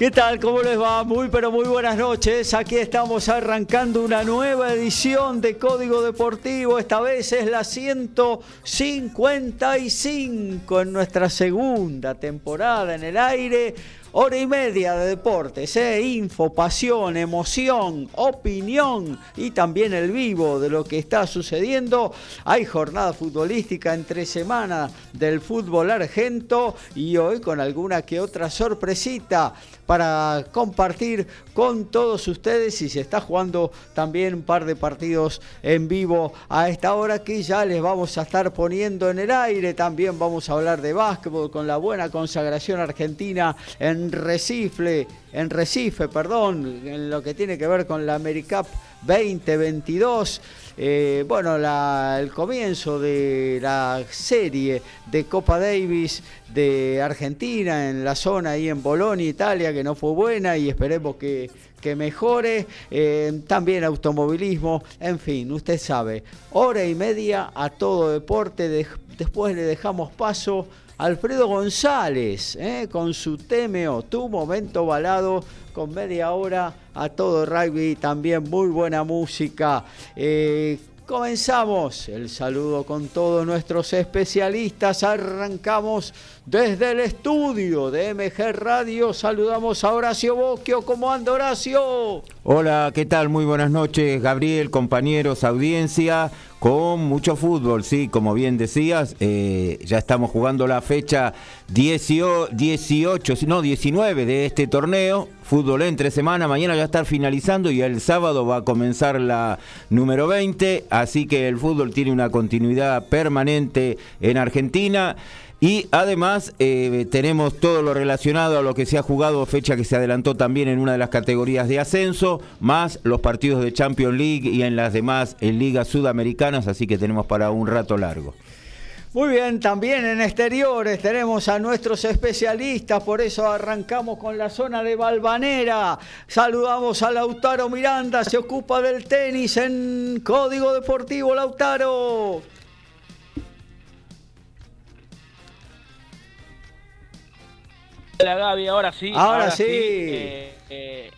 ¿Qué tal? ¿Cómo les va? Muy pero muy buenas noches. Aquí estamos arrancando una nueva edición de Código Deportivo. Esta vez es la 155 en nuestra segunda temporada en el aire. Hora y media de deportes, ¿eh? info, pasión, emoción, opinión y también el vivo de lo que está sucediendo. Hay jornada futbolística entre semana del fútbol argento y hoy con alguna que otra sorpresita para compartir con todos ustedes y se está jugando también un par de partidos en vivo a esta hora que ya les vamos a estar poniendo en el aire. También vamos a hablar de básquetbol con la buena consagración argentina en Recife, en Recife, perdón, en lo que tiene que ver con la AmeriCup 2022. Eh, bueno, el comienzo de la serie de Copa Davis de Argentina en la zona ahí en Bolonia, Italia, que no fue buena y esperemos que, mejore. Eh, también automovilismo, en fin, usted sabe, hora y media a todo deporte. después le dejamos paso Alfredo González, eh, con su Temeo, tu momento balado, con media hora a todo rugby, también muy buena música. Eh, comenzamos el saludo con todos nuestros especialistas. Arrancamos desde el estudio de MG Radio. Saludamos a Horacio Boquio. ¿Cómo anda Horacio? Hola, ¿qué tal? Muy buenas noches, Gabriel, compañeros, audiencia con mucho fútbol, sí, como bien decías, eh, ya estamos jugando la fecha 18, no, 19 de este torneo, fútbol entre semana, mañana ya está finalizando y el sábado va a comenzar la número 20, así que el fútbol tiene una continuidad permanente en Argentina. Y además eh, tenemos todo lo relacionado a lo que se ha jugado, fecha que se adelantó también en una de las categorías de ascenso, más los partidos de Champions League y en las demás en ligas sudamericanas, así que tenemos para un rato largo. Muy bien, también en exteriores tenemos a nuestros especialistas, por eso arrancamos con la zona de Balvanera. Saludamos a Lautaro Miranda, se ocupa del tenis en Código Deportivo Lautaro. Hola Gaby, ahora sí. Ahora, sí. Eh, eh,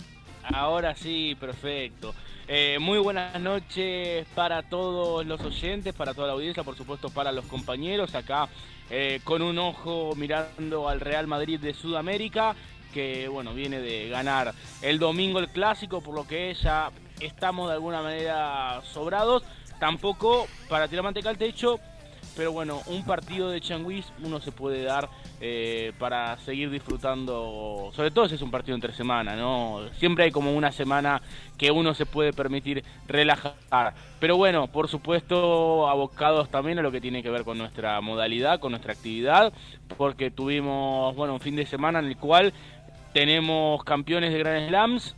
ahora sí, perfecto. Eh, muy buenas noches para todos los oyentes, para toda la audiencia, por supuesto para los compañeros acá con un ojo mirando al Real Madrid de Sudamérica, que bueno, viene de ganar el domingo el clásico, por lo que ya estamos de alguna manera sobrados. Tampoco para tirar manteca al techo, pero bueno, un partido de Changuis uno se puede dar eh, para seguir disfrutando, sobre todo si es un partido entre semana, ¿no? Siempre hay como una semana que uno se puede permitir relajar. Pero bueno, por supuesto, abocados también a lo que tiene que ver con nuestra modalidad, con nuestra actividad, porque tuvimos, bueno, un fin de semana en el cual tenemos campeones de Grand Slams,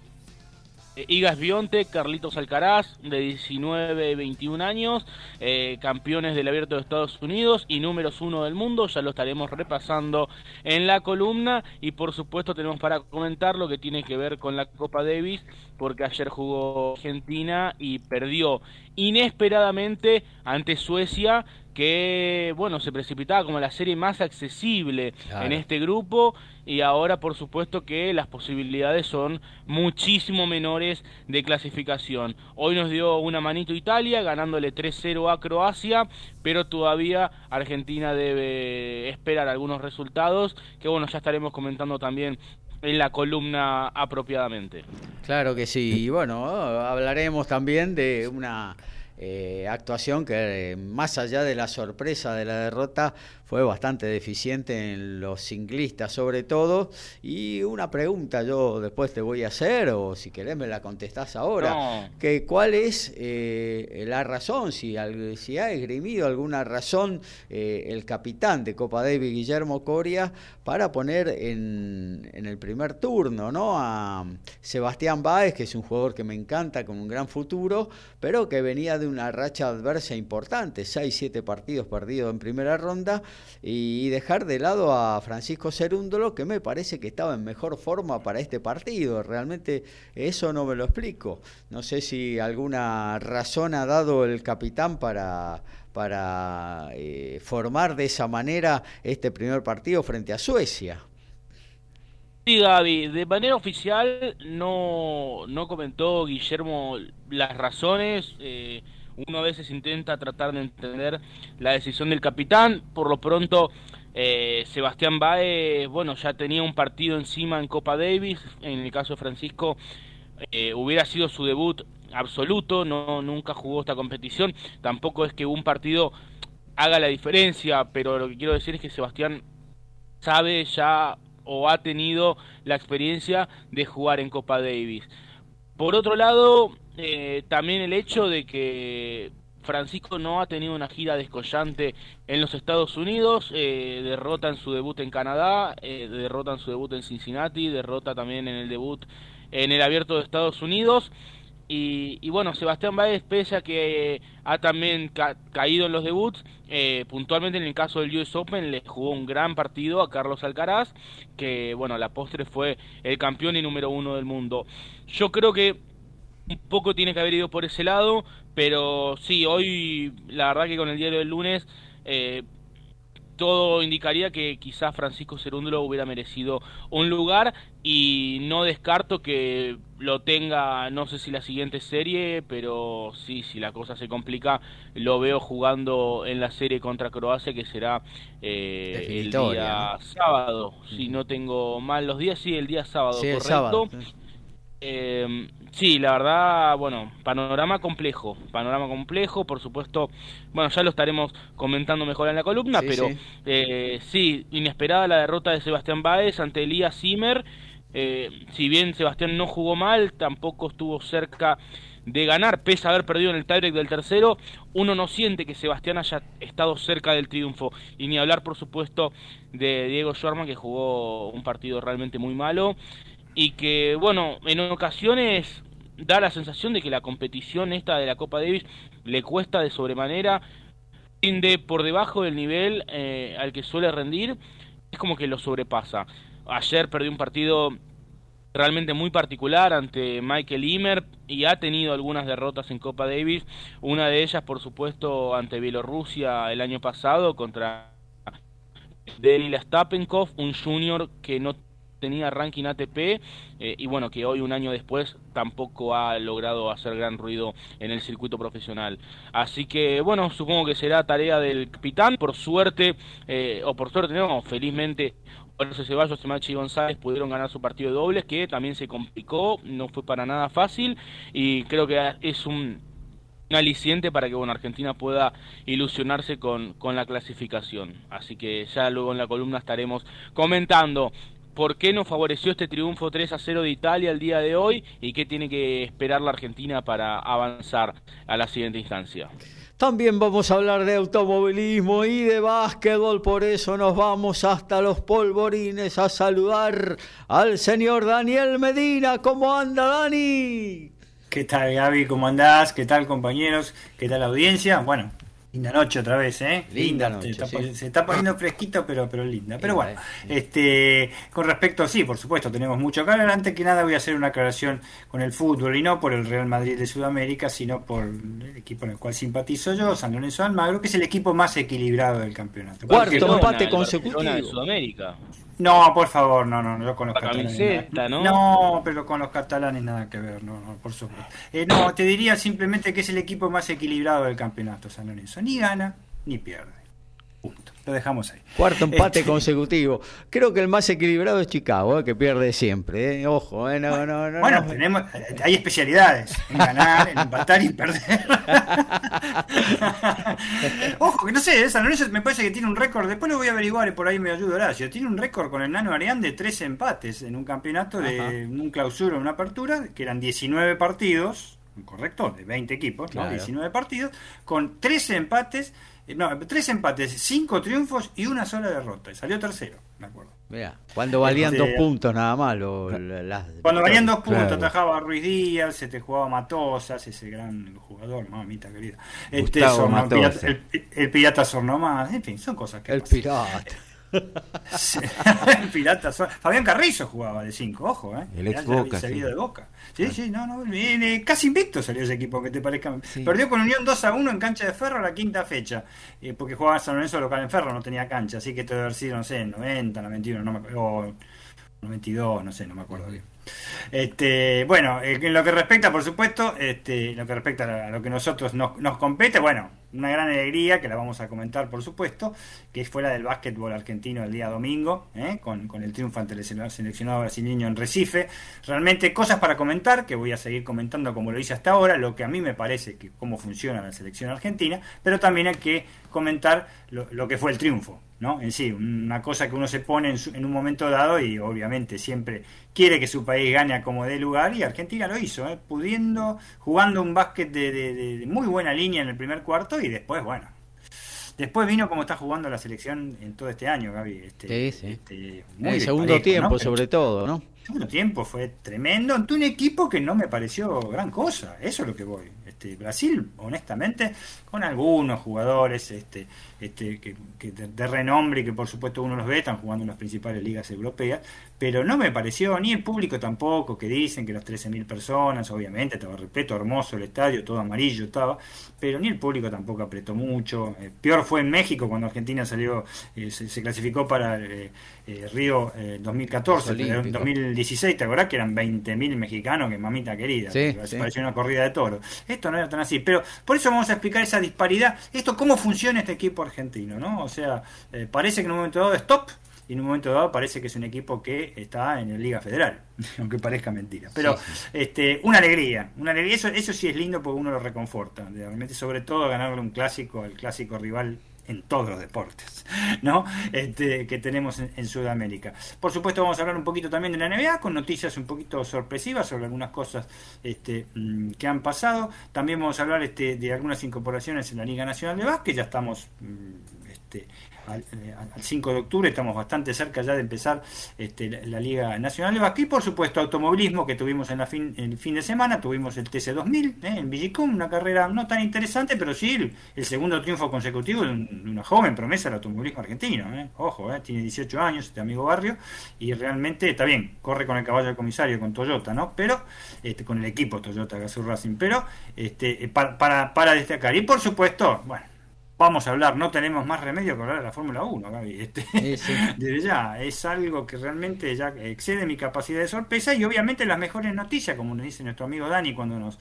Igas Bionte, Carlitos Alcaraz, de 19 y 21 años, eh, campeones del Abierto de Estados Unidos y números uno del mundo, ya lo estaremos repasando en la columna. Y por supuesto tenemos para comentar lo que tiene que ver con la Copa Davis, porque ayer jugó Argentina y perdió inesperadamente ante Suecia que bueno se precipitaba como la serie más accesible en este grupo y ahora por supuesto que las posibilidades son muchísimo menores de clasificación. Hoy nos dio una manito Italia ganándole 3-0 a Croacia, pero todavía Argentina debe esperar algunos resultados que bueno ya estaremos comentando también en la columna apropiadamente. Claro que sí, y bueno, hablaremos también de una eh, actuación que eh, más allá de la sorpresa de la derrota fue bastante deficiente en los ciclistas sobre todo. Y una pregunta yo después te voy a hacer, o si querés me la contestás ahora, que cuál es eh, la razón, si, si ha esgrimido alguna razón eh, el capitán de Copa Davis, Guillermo Coria, para poner en, en el primer turno ¿no? a Sebastián Báez, que es un jugador que me encanta, con un gran futuro, pero que venía de una racha adversa importante, 6-7 partidos perdidos en primera ronda, y dejar de lado a Francisco Cerúndolo, que me parece que estaba en mejor forma para este partido. Realmente eso no me lo explico. No sé si alguna razón ha dado el capitán para para eh, formar de esa manera este primer partido frente a Suecia. Sí, Gaby, de manera oficial no, no comentó Guillermo las razones. Eh, uno a veces intenta tratar de entender la decisión del capitán. Por lo pronto, eh, Sebastián Baez, bueno, ya tenía un partido encima en Copa Davis. En el caso de Francisco, eh, hubiera sido su debut absoluto. No, nunca jugó esta competición. Tampoco es que un partido haga la diferencia, pero lo que quiero decir es que Sebastián sabe ya o ha tenido la experiencia de jugar en Copa Davis. Por otro lado, eh, también el hecho de que Francisco no ha tenido una gira descollante en los Estados Unidos, eh, derrota en su debut en Canadá, eh, derrota en su debut en Cincinnati, derrota también en el debut en el Abierto de Estados Unidos y, bueno, Sebastián Báez, pese a que ha también caído en los debuts, puntualmente en el caso del US Open le jugó un gran partido a Carlos Alcaraz, que bueno, la postre fue el campeón y número uno del mundo. Yo creo que un poco tiene que haber ido por ese lado, pero sí, hoy la verdad que con el diario del lunes eh, todo indicaría que quizás Francisco Cerúndolo hubiera merecido un lugar y no descarto que lo tenga, no sé si la siguiente serie, pero sí, si la cosa se complica, lo veo jugando en la serie contra Croacia que será eh, el día sábado, si no tengo mal los días, sí, el día sábado, correcto. Sábado. Eh, sí, la verdad, bueno, panorama complejo, panorama complejo, por supuesto, bueno, ya lo estaremos comentando mejor en la columna, pero sí. Eh, sí. inesperada la derrota de Sebastián Baez ante Elías Zimmer, eh, si bien Sebastián no jugó mal, tampoco estuvo cerca de ganar, pese a haber perdido en el tiebreak del tercero, uno no siente que Sebastián haya estado cerca del triunfo, y ni hablar, por supuesto, de Diego Schwarman, que jugó un partido realmente muy malo, y que, bueno, en ocasiones da la sensación de que la competición esta de la Copa Davis le cuesta de sobremanera, por debajo del nivel eh, al que suele rendir, es como que lo sobrepasa. Ayer perdió un partido realmente muy particular ante Michael Imer y ha tenido algunas derrotas en Copa Davis, una de ellas por supuesto ante Bielorrusia el año pasado contra Denis Stapenkov, un junior que no tenía ranking ATP eh, y bueno, que hoy un año después tampoco ha logrado hacer gran ruido en el circuito profesional. Así que bueno, supongo que será tarea del capitán, por suerte, eh, o por suerte no, felizmente Jorge Ceballos y Machi González pudieron ganar su partido de dobles, que también se complicó, no fue para nada fácil, y creo que es un, aliciente para que bueno, Argentina pueda ilusionarse con, con la clasificación. Así que ya luego en la columna estaremos comentando por qué nos favoreció este triunfo 3 a 0 de Italia el día de hoy y qué tiene que esperar la Argentina para avanzar a la siguiente instancia. También vamos a hablar de automovilismo y de básquetbol, por eso nos vamos hasta los polvorines a saludar al señor Daniel Medina. ¿Cómo anda, Dani? ¿Qué tal, Gaby? ¿Cómo andás? ¿Qué tal, compañeros? ¿Qué tal, audiencia? Bueno, Linda noche otra vez, ¿eh? Linda, noche. Se está, poniendo fresquito, pero, pero linda. Pero bueno, este, con respecto, sí, por supuesto, tenemos mucho que hablar. Antes que nada voy a hacer una aclaración con el fútbol y no por el Real Madrid de Sudamérica, sino por el equipo en el cual simpatizo yo, San Lorenzo Almagro, que es el equipo más equilibrado del campeonato. Cuarto empate consecutivo. de Sudamérica. No, por favor, no, no, no con los catalanes. ¿no? ¿no? pero con los catalanes nada que ver, no, no por supuesto. Eh, no, te diría simplemente que es el equipo más equilibrado del campeonato San Lorenzo. Ni gana, ni pierde. Lo dejamos ahí. Cuarto empate este, consecutivo. Creo que el más equilibrado es Chicago, eh, que pierde siempre. Eh. Ojo, eh. no, no, no, bueno, tenemos, hay especialidades en ganar, en empatar y perder. Ojo, que no sé, San Lorenzo me parece que tiene un récord, después lo voy a averiguar y por ahí me ayuda Horacio. Tiene un récord con el Nano Arián de tres empates en un campeonato, de un clausura, una apertura, que eran 19 partidos, correcto, de 20 equipos, 19 partidos, con 13 empates no, tres empates, cinco triunfos y una sola derrota. Y salió tercero, me acuerdo. Mira, cuando valían dos puntos nada más. cuando valían dos puntos, atajaba a Ruiz Díaz, se te jugaba Matosas, ese gran jugador, mamita querida. Este, el, el, pirata Sornomás, en fin, son cosas que. El pirata. Pirata Fabián Carrizo jugaba de 5, ojo, ¿eh? El ex Boca. Salido de Boca. Sí, sí, no, no. casi invicto salió ese equipo, que te parezca. Perdió con Unión 2 a 1 en cancha de Ferro la quinta fecha. Eh, porque jugaba San Lorenzo local en Ferro, no tenía cancha. Así que esto debe haber sido, no sé, en 90, 91, no me acuerdo. O 92, no sé, no me acuerdo bien. Este, bueno, eh, en lo que respecta, por supuesto, este, lo que respecta a lo que nosotros nos, nos compete, bueno, una gran alegría que la vamos a comentar, por supuesto, que es fuera del básquetbol argentino el día domingo, ¿eh? con, el triunfo ante el seleccionado brasileño en Recife. Realmente cosas para comentar, que voy a seguir comentando como lo hice hasta ahora, lo que a mí me parece que cómo funciona la selección argentina, pero también hay que comentar lo, que fue el triunfo, ¿no? En sí, una cosa que uno se pone en, en un momento dado y obviamente siempre quiere que su país gane a como dé lugar y Argentina lo hizo, ¿eh? pudiendo, jugando un básquet de, muy buena línea en el primer cuarto y después, bueno. Después vino como está jugando la selección en todo este año, Gaby. Este, sí, sí. Este, el segundo tiempo, sobre todo, ¿no? El segundo tiempo fue tremendo ante un equipo que no me pareció gran cosa. Eso es lo que voy. Este, Brasil, honestamente, con algunos jugadores este, este, que, de, renombre y que por supuesto uno los ve, están jugando en las principales ligas europeas, pero no me pareció, ni el público tampoco, que dicen que las 13.000 personas, obviamente, estaba repleto, hermoso el estadio, todo amarillo estaba, pero ni el público tampoco apretó mucho. Eh, peor fue en México cuando Argentina salió, eh, se, clasificó para eh, Río 2014, en 2016, ¿te acordás que eran 20.000 mexicanos? Que mamita querida, sí, pareció una corrida de toro. Esto no era tan así, pero por eso vamos a explicar esa disparidad, esto cómo funciona este equipo argentino, ¿no? O sea, parece que en un momento dado es top, y en un momento dado parece que es un equipo que está en la Liga Federal, aunque parezca mentira. Pero este una alegría, una alegría, eso, eso sí es lindo porque uno lo reconforta, realmente sobre todo ganarle un clásico al clásico rival en todos los deportes, ¿no? Este, que tenemos en, Sudamérica. Por supuesto vamos a hablar un poquito también de la NBA con noticias un poquito sorpresivas sobre algunas cosas este, mm, que han pasado. También vamos a hablar este, de algunas incorporaciones en la Liga Nacional de Básquet. Ya estamos mm, este, eh, al, 5 de octubre, estamos bastante cerca ya de empezar este, la, Liga Nacional de Básquet y por supuesto automovilismo que tuvimos en la fin, el fin de semana, tuvimos el TC2000 eh, en Villicum, una carrera no tan interesante, pero sí el, segundo triunfo consecutivo de, una joven promesa del automovilismo argentino, eh. ojo, tiene 18 años este amigo Barrio y realmente está bien, corre con el caballo del comisario, con Toyota, ¿no? Pero, este, con el equipo Toyota Gazoo Racing, pero este, para, para, para destacar y por supuesto, bueno, vamos a hablar, no tenemos más remedio que hablar de la Fórmula 1, Gaby. Este, Desde ya, es algo que realmente ya excede mi capacidad de sorpresa y obviamente las mejores noticias, como nos dice nuestro amigo Dani cuando nos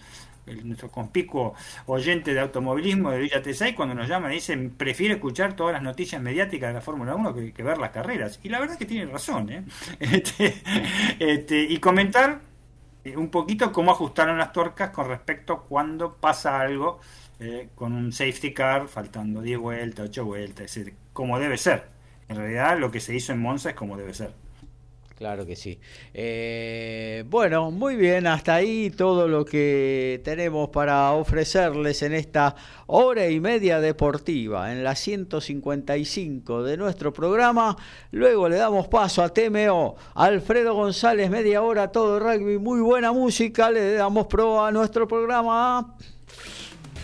nuestro conspicuo oyente de automovilismo de Villa T6 cuando nos llama dice prefiere escuchar todas las noticias mediáticas de la Fórmula 1 que, ver las carreras y la verdad es que tiene razón ¿eh? este, este, y comentar eh, un poquito cómo ajustaron las tuercas con respecto a cuando pasa algo eh, con un safety car, faltando 10 vueltas, 8 vueltas, como debe ser. En realidad lo que se hizo en Monza es como debe ser. Claro que sí. Eh, bueno, muy bien, hasta ahí todo lo que tenemos para ofrecerles en esta hora y media deportiva, en la 155 de nuestro programa. Luego le damos paso a TMO, Alfredo González, media hora, todo rugby, muy buena música, le damos pro a nuestro programa.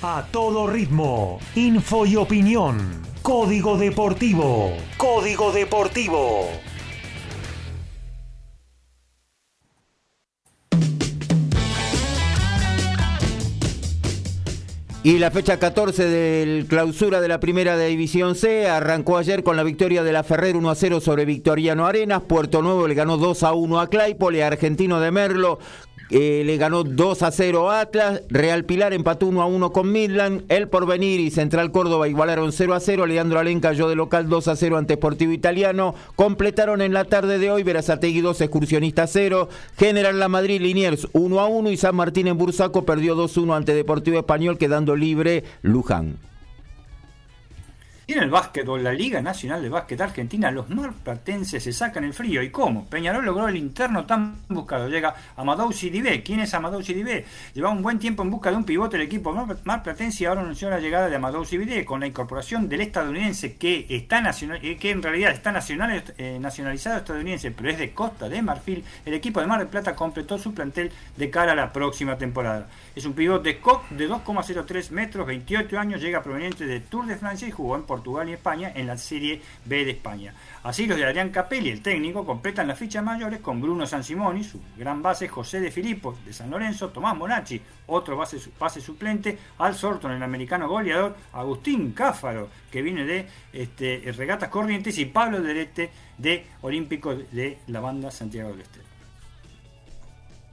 A todo ritmo, info y opinión. Código Deportivo. Código Deportivo. Y la fecha 14 del clausura de la primera división C arrancó ayer con la victoria de la Ferrer 1 a 0 sobre Victoriano Arenas. Puerto Nuevo le ganó 2 a 1 a Claypole, Argentino de Merlo eh, le ganó 2 a 0 a Atlas, Real Pilar empató 1 a 1 con Midland, El Porvenir y Central Córdoba igualaron 0 a 0, Leandro Alén cayó de local 2 a 0 ante Sportivo Italiano, completaron en la tarde de hoy Verazategui 2, Excursionista 0, General La Madrid Liniers 1 a 1 y San Martín en Bursaco perdió 2 a 1 ante Deportivo Español quedando libre Luján. Y en el básquetbol, la Liga Nacional de Básquet Argentina, los marplatenses se sacan el frío. ¿Y cómo? Peñarol logró el interno tan buscado. Llega Amadou Sidibé. ¿Quién es Amadou Sidibé? Lleva un buen tiempo en busca de un pivote el equipo marplatense y ahora anunció la llegada de Amadou Sidibé con la incorporación del estadounidense que está nacional, eh, que en realidad está eh, nacionalizado estadounidense, pero es de Costa de Marfil. El equipo de Mar del Plata completó su plantel de cara a la próxima temporada. Es un pivote de 2,03 metros, 28 años, llega proveniente de Tour de Francia y jugó en Portugal y España en la Serie B de España. Así los de Adrián Capelli, el técnico, completan las fichas mayores con Bruno Sansimoni, su gran base, José de Filippo de San Lorenzo, Tomás Monacci, otro base, base suplente, Al Sorton, el americano goleador, Agustín Cáfaro, que viene de este, Regatas Corrientes, y Pablo Derete de Olímpico de la banda Santiago del Estero.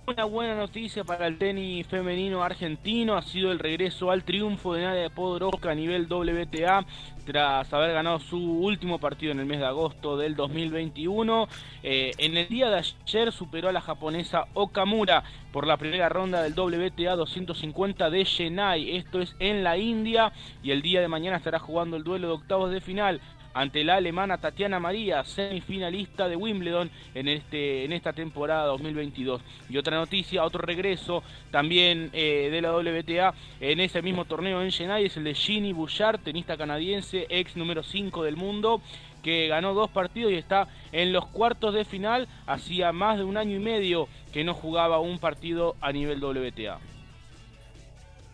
Una buena noticia para el tenis femenino argentino ha sido el regreso al triunfo de Nadia Podoroska a nivel WTA tras haber ganado su último partido en el mes de agosto del 2021. Eh, en el día de ayer superó a la japonesa Okamura por la primera ronda del WTA 250 de Chennai. Esto es en la India y el día de mañana estará jugando el duelo de octavos de final ante la alemana Tatiana María, semifinalista de Wimbledon en, este, en esta temporada 2022. Y otra noticia, otro regreso también eh, de la WTA en ese mismo torneo en Chennai es el de Ginny Bouchard, tenista canadiense, ex número 5 del mundo que ganó dos partidos y está en los cuartos de final. Hacía más de un año y medio que no jugaba un partido a nivel WTA.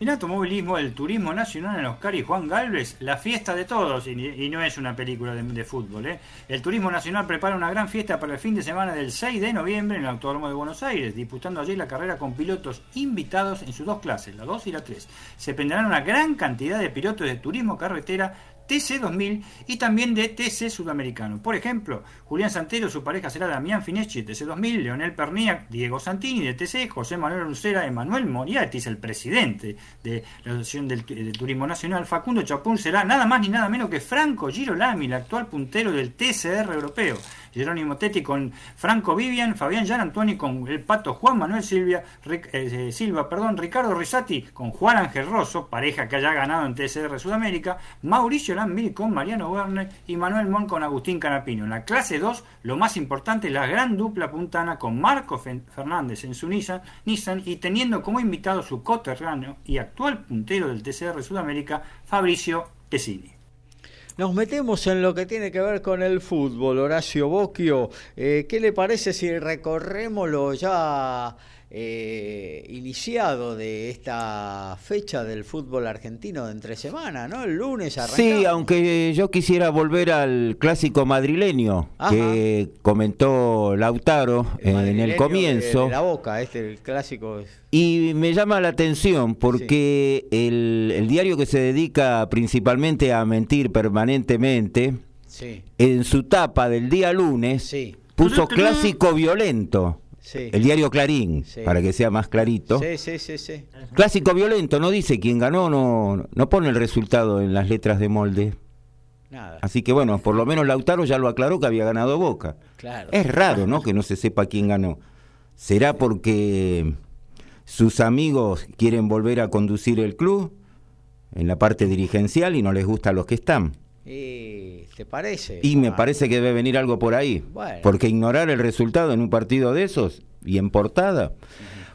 En automovilismo, el turismo nacional en Oscar y Juan Galvez, la fiesta de todos, y, no es una película de, fútbol. ¿eh? El turismo nacional prepara una gran fiesta para el fin de semana del 6 de noviembre en el Autódromo de Buenos Aires, disputando allí la carrera con pilotos invitados en sus dos clases, la 2 y la 3. Se prenderán una gran cantidad de pilotos de turismo carretera TC2000 y también de TC Sudamericano. Por ejemplo, Julián Santero, su pareja será Damián Fineschi, TC2000, Leonel Perniac, Diego Santini de TC, José Manuel Lucera, Emanuel Moriatis, el presidente de la Asociación del, Turismo Nacional, Facundo Chapún será nada más ni nada menos que Franco Girolami, el actual puntero del TCR europeo. Jerónimo Tetti con Franco Vivian, Fabián Jan Antoni con el pato Juan Manuel Silvia, eh, Silva, perdón, Ricardo Risati con Juan Ángel Rosso, pareja que haya ganado en TCR Sudamérica, Mauricio Lambiri con Mariano Werner y Manuel Mon con Agustín Canapino. En la clase 2, lo más importante, la gran dupla puntana con Marco Fernández en su Nissan, Nissan y teniendo como invitado su coterráneo y actual puntero del TCR Sudamérica, Fabricio Pesini. Nos metemos en lo que tiene que ver con el fútbol, Horacio Bocchio. Eh, ¿Qué le parece si recorremos lo ya eh, iniciado de esta fecha del fútbol argentino de entre semana, ¿no? El lunes arrancamos. Sí, aunque yo quisiera volver al clásico madrileño que comentó Lautaro en el comienzo. la boca, este el clásico. Y me llama la atención porque el, diario que se dedica principalmente a mentir permanentemente, en su tapa del día lunes, puso clásico violento. El diario Clarín, para que sea más clarito. Clásico violento, no dice quién ganó, no, no pone el resultado en las letras de molde. Así que bueno, por lo menos Lautaro ya lo aclaró que había ganado Boca. Es raro, ¿no? Que no se sepa quién ganó. ¿Será porque sus amigos quieren volver a conducir el club en la parte dirigencial y no les gusta a los que están? ¿Y te parece? Y me parece que debe venir algo por ahí. Porque ignorar el resultado en un partido de esos y en portada.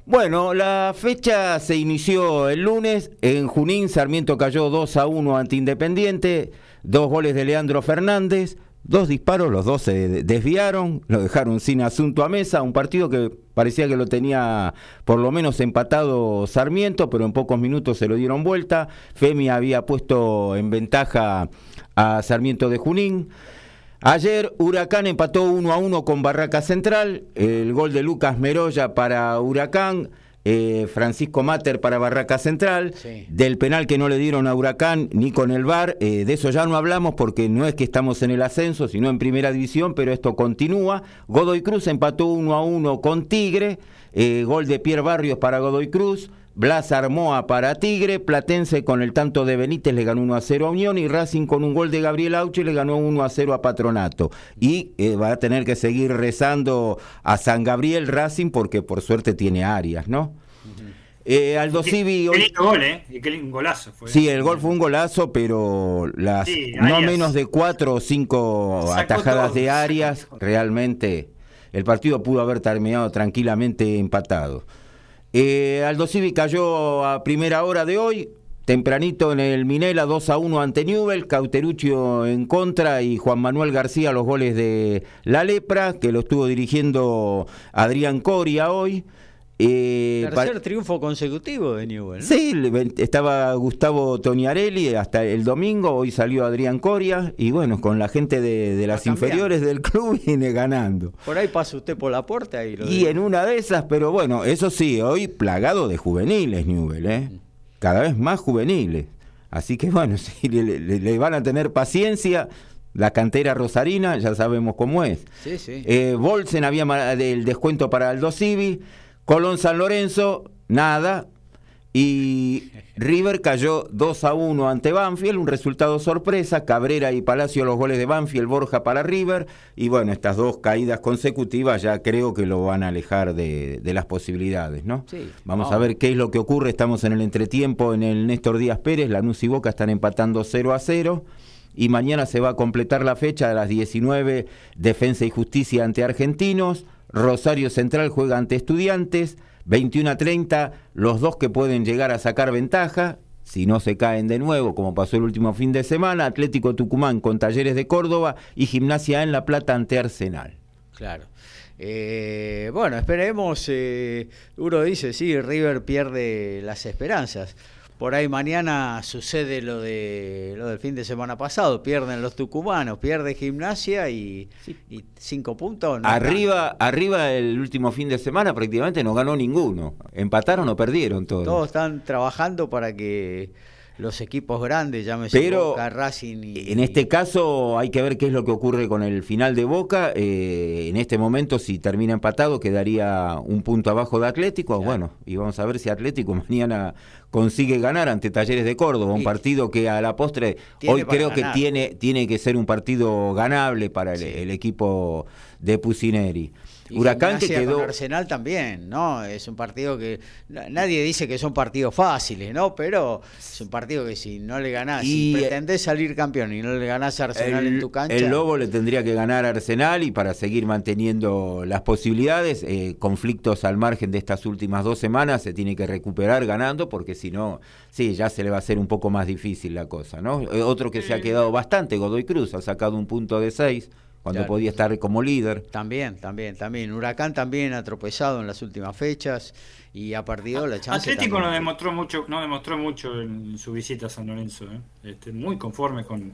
Bueno, la fecha se inició el lunes. En Junín, Sarmiento cayó 2 a 1 ante Independiente. Dos goles de Leandro Fernández. Dos disparos, los dos se desviaron, lo dejaron sin asunto a mesa, un partido que parecía que lo tenía por lo menos empatado Sarmiento, pero en pocos minutos se lo dieron vuelta. Femi había puesto en ventaja a Sarmiento de Junín. Ayer Huracán empató 1 a 1 con Barraca Central, el gol de Lucas Meroya para Huracán eh, Francisco Mater para Barraca Central, del penal que no le dieron a Huracán ni con el VAR, eh, de eso ya no hablamos porque no es que estamos en el ascenso, sino en primera división, pero esto continúa. Godoy Cruz empató 1 a 1 con Tigre, eh, gol de Pierre Barrios para Godoy Cruz. Blas Armoa para Tigre, Platense con el tanto de Benítez le ganó 1 a 0 a Unión y Racing con un gol de Gabriel Auche le ganó 1 a 0 a Patronato. Y va a tener que seguir rezando a San Gabriel Racing porque por suerte tiene áreas, ¿no? Eh, Aldo Civi. Qué, lindo gol, ¿eh? qué lindo golazo fue. Sí, el gol fue un golazo, pero las no menos de cuatro o cinco atajadas de Arias, realmente el partido pudo haber terminado tranquilamente empatado. Eh, Aldo Civi cayó a primera hora de hoy, tempranito en el Minela 2 a 1 ante Newell, Cauteruccio en contra y Juan Manuel García los goles de La Lepra, que lo estuvo dirigiendo Adrián Coria hoy. Eh, Tercer triunfo consecutivo de Newell. Sí, estaba Gustavo Toniarelli hasta el domingo, hoy salió Adrián Coria y bueno, con la gente de, las inferiores del club viene ganando. Por ahí pasa usted por la puerta y Y en una de esas, pero bueno, eso sí, hoy plagado de juveniles Newell, ¿eh? Cada vez más juveniles. Así que bueno, si le, van a tener paciencia, la cantera rosarina, ya sabemos cómo es. Sí, sí. Eh, Bolsen había el descuento para Aldo Civi. Colón San Lorenzo, nada. Y River cayó 2 a 1 ante Banfield, un resultado sorpresa. Cabrera y Palacio los goles de Banfield, Borja para River. Y bueno, estas dos caídas consecutivas ya creo que lo van a alejar de, las posibilidades, ¿no? Sí. Vamos a ver qué es lo que ocurre. Estamos en el entretiempo en el Néstor Díaz Pérez. Lanús y Boca están empatando 0 a 0 y mañana se va a completar la fecha de las 19 Defensa y Justicia ante Argentinos, Rosario Central juega ante Estudiantes, 21 a 30, los dos que pueden llegar a sacar ventaja, si no se caen de nuevo, como pasó el último fin de semana, Atlético Tucumán con Talleres de Córdoba y Gimnasia en La Plata ante Arsenal. Claro. Eh, bueno, esperemos. Eh, uno dice, sí, River pierde las esperanzas por ahí mañana sucede lo de lo del fin de semana pasado, pierden los tucumanos, pierde gimnasia y, cinco puntos. arriba, arriba el último fin de semana prácticamente no ganó ninguno, empataron o perdieron todos. Todos están trabajando para que los equipos grandes, llámese Pero Boca, Racing y... En este caso hay que ver qué es lo que ocurre con el final de Boca. Eh, en este momento, si termina empatado, quedaría un punto abajo de Atlético. Bueno, y vamos a ver si Atlético mañana consigue ganar ante Talleres de Córdoba, un partido que a la postre hoy creo que tiene, tiene que ser un partido ganable para el equipo de Pusineri. Huracán que quedó. Arsenal también, ¿no? Es un partido que. Nadie dice que son partidos fáciles, ¿no? Pero es un partido que si no le ganás, y si pretendés salir campeón y no le ganás a Arsenal en tu cancha. El Lobo le tendría que ganar a Arsenal y para seguir manteniendo las posibilidades, eh, conflictos al margen de estas últimas dos semanas, se tiene que recuperar ganando, porque si no, sí, ya se le va a hacer un poco más difícil la cosa, ¿no? Eh, otro que se ha quedado bastante, Godoy Cruz, ha sacado un punto de seis cuando podía estar como líder. También, también, también. Huracán también ha tropezado en las últimas fechas y ha perdido la chance. Atlético no demostró mucho, no demostró mucho en su visita a San Lorenzo, ¿eh? este, muy conforme con,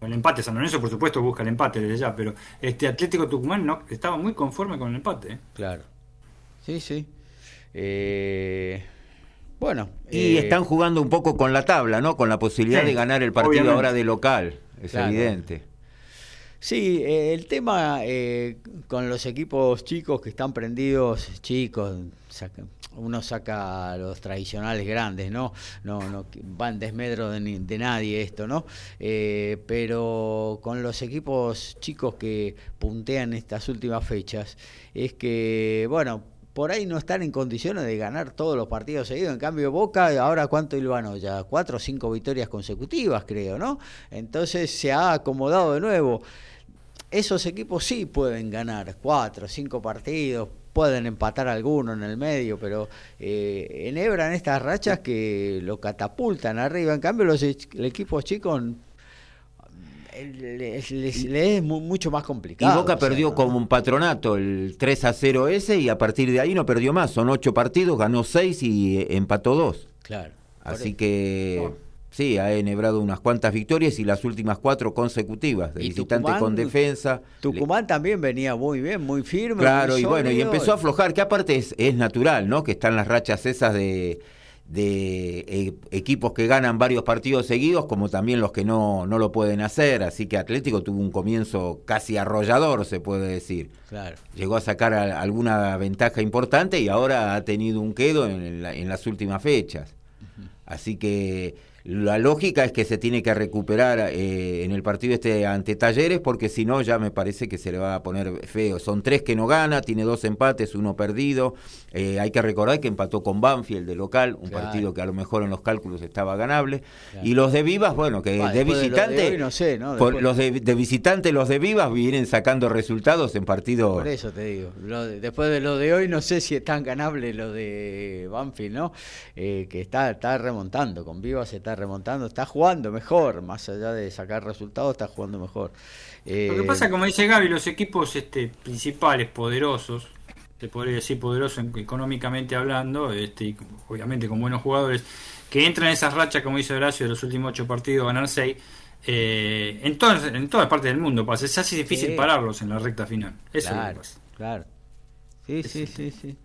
el empate. San Lorenzo, por supuesto, busca el empate desde ya, pero este Atlético Tucumán no estaba muy conforme con el empate. ¿eh? Claro. Sí, sí. Eh, bueno. Y están jugando un poco con la tabla, ¿no? Con la posibilidad de ganar el partido ahora de local. Es evidente. Sí, eh, el tema eh, con los equipos chicos que están prendidos, chicos, uno saca a los tradicionales grandes, ¿no? No, no van desmedro de, de nadie esto, ¿no? Eh, pero con los equipos chicos que puntean estas últimas fechas, es que, bueno, por ahí no están en condiciones de ganar todos los partidos seguidos. En cambio, Boca, ahora cuánto Ilvano, ya cuatro o cinco victorias consecutivas, creo, ¿no? Entonces se ha acomodado de nuevo. Esos equipos sí pueden ganar cuatro o cinco partidos, pueden empatar alguno en el medio, pero eh, enhebran estas rachas que lo catapultan arriba. En cambio, los equipos chicos les, es mucho más complicado. Y Boca perdió como un patronato el 3 a 0 ese y a partir de ahí no perdió más. Son ocho partidos, ganó seis y empató dos. Claro. Así que sí, ha enhebrado unas cuantas victorias y las últimas cuatro consecutivas, de visitante con defensa. Tucumán también venía muy bien, muy firme. Claro, y bueno, y empezó a aflojar, que aparte es, es natural, ¿no? Que están las rachas esas de de eh, equipos que ganan varios partidos seguidos, como también los que no, no lo pueden hacer. Así que Atlético tuvo un comienzo casi arrollador, se puede decir. Claro. Llegó a sacar alguna ventaja importante y ahora ha tenido un quedo en, en las últimas fechas. Así que la lógica es que se tiene que recuperar eh, en el partido este ante Talleres, porque si no, ya me parece que se le va a poner feo. Son tres que no gana, tiene dos empates, uno perdido. Eh, hay que recordar que empató con Banfield de local, un partido que a lo mejor en los cálculos estaba ganable. Y los de Vivas, bueno, que de visitante, no sé, los de, visitante, los de Vivas vienen sacando resultados en partidos. Por eso te digo, después de lo de hoy, no sé si es tan ganable lo de Banfield, ¿no? Eh, que está, está remontando, con Vivas está remontando, está jugando mejor, más allá de sacar resultados, está jugando mejor. Lo que eh, pasa, como dice Gaby, los equipos este, principales, poderosos, se podría decir poderosos económicamente hablando, este, obviamente con buenos jugadores, que entran en esas rachas, como dice Horacio, de los últimos ocho partidos, ganar seis. Eh, en, todas, en todas partes del mundo pasa, es así difícil pararlos en la recta final. Eso claro, claro. Sí, sí, sí, sí.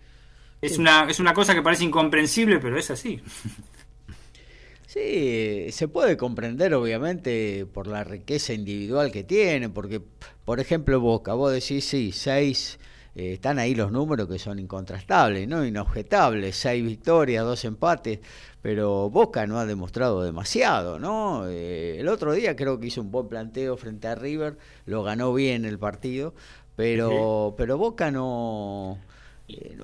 Es, Una, es una cosa que parece incomprensible, pero es así. Sí, se puede comprender obviamente por la riqueza individual que tiene, porque, por ejemplo, Boca, vos decís, sí, seis, eh, están ahí los números que son incontrastables, ¿no? Inobjetables, seis victorias, dos empates, pero Boca no ha demostrado demasiado, ¿no? Eh, el otro día creo que hizo un buen planteo frente a River, lo ganó bien el partido, pero, pero Boca no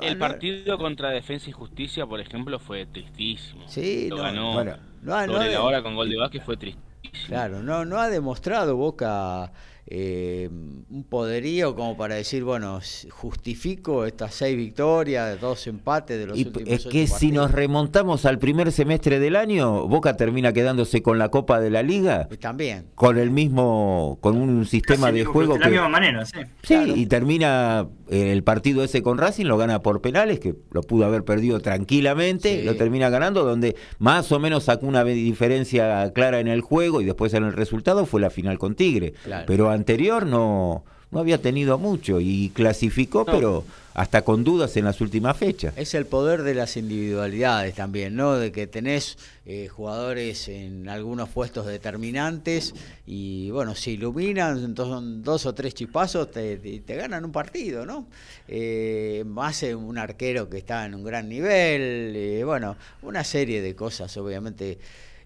el partido contra Defensa y Justicia, por ejemplo, fue tristísimo. Sí, lo ganó bueno, sobre la hora con gol de Vázquez fue tristísimo. Claro, no, no ha demostrado Boca eh, un poderío como para decir, bueno, justifico estas seis victorias, dos empates de los y Es que si nos remontamos al primer semestre del año, Boca termina quedándose con la Copa de la Liga. también. Con el mismo, con un sistema de juego. De la misma manera, sí. Sí, y termina eh, el partido ese con Racing, lo gana por penales, que lo pudo haber perdido tranquilamente, lo termina ganando, donde más o menos sacó una diferencia clara en el juego y después en el resultado fue la final con Tigre. Pero anterior no, no había tenido mucho y clasificó, pero hasta con dudas en las últimas fechas. Es el poder de las individualidades también, ¿no? De que tenés eh, jugadores en algunos puestos determinantes y, bueno, se iluminan, entonces son dos o tres chispazos, te, te, ganan un partido, ¿no? Eh, más un arquero que está en un gran nivel, eh, bueno, una serie de cosas, obviamente.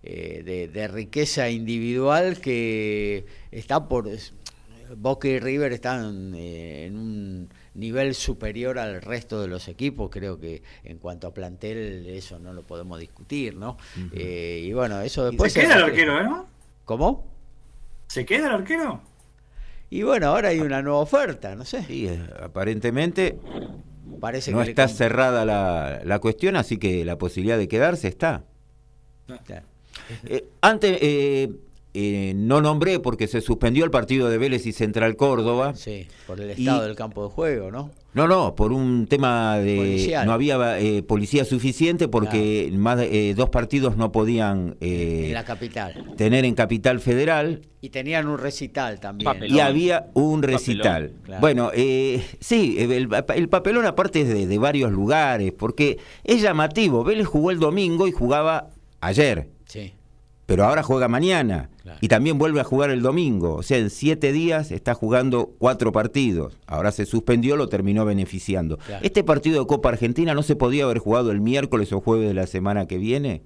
de, de riqueza individual que está por Boca y River están eh, en un nivel superior al resto de los equipos, creo que en cuanto a plantel eso no lo podemos discutir, ¿no? Eh, y bueno, eso después... se queda el arquero, ¿no? ¿Cómo? ¿Se queda el arquero? Y bueno, ahora hay una nueva oferta, no sé. Sí, eh, aparentemente Parece no está cerrada la, la, cuestión, así que la posibilidad de quedarse está. antes, eh, no nombré porque se suspendió el partido de Vélez y Central Córdoba. Sí, por el estado del campo de juego, ¿no? No, no, por un tema de... No había eh, policía suficiente porque más de, eh, dos partidos no podían... en la capital. Tener en Capital Federal. Y tenían un recital también. Y había un recital. Bueno, sí, el, papelón aparte es de, de varios lugares, porque es llamativo. Vélez jugó el domingo y jugaba ayer. Sí pero ahora juega mañana y también vuelve a jugar el domingo. O sea, en siete días está jugando cuatro partidos. Ahora se suspendió, lo terminó beneficiando. ¿Este partido de Copa Argentina no se podía haber jugado el miércoles o jueves de la semana que viene?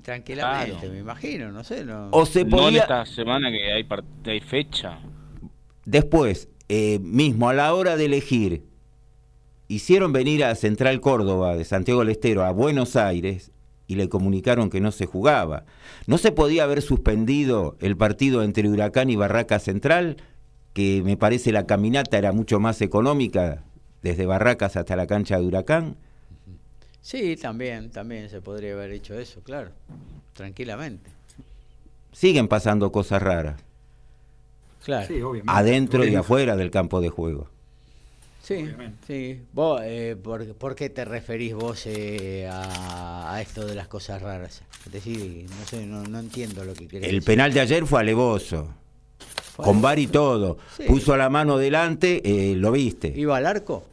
tranquilamente, me imagino, no sé. No, o se podía... esta semana que hay, hay fecha. Después, eh, mismo a la hora de elegir, hicieron venir a Central Córdoba de Santiago del Estero a Buenos Aires y le comunicaron que no se jugaba. ¿No se podía haber suspendido el partido entre Huracán y Barraca Central? Que me parece la caminata era mucho más económica desde Barracas hasta la cancha de Huracán. Sí, también, también se podría haber hecho eso, claro, tranquilamente. Siguen pasando cosas raras. Claro. adentro y afuera del campo de juego. Sí, sí. ¿Vos, eh, por, qué te referís vos eh, a, esto de las cosas raras? Es decir, no sé, no, entiendo lo que querés El penal de ayer fue alevoso. Con bar y todo. Puso la mano delante, eh, lo viste. ¿Iba al arco?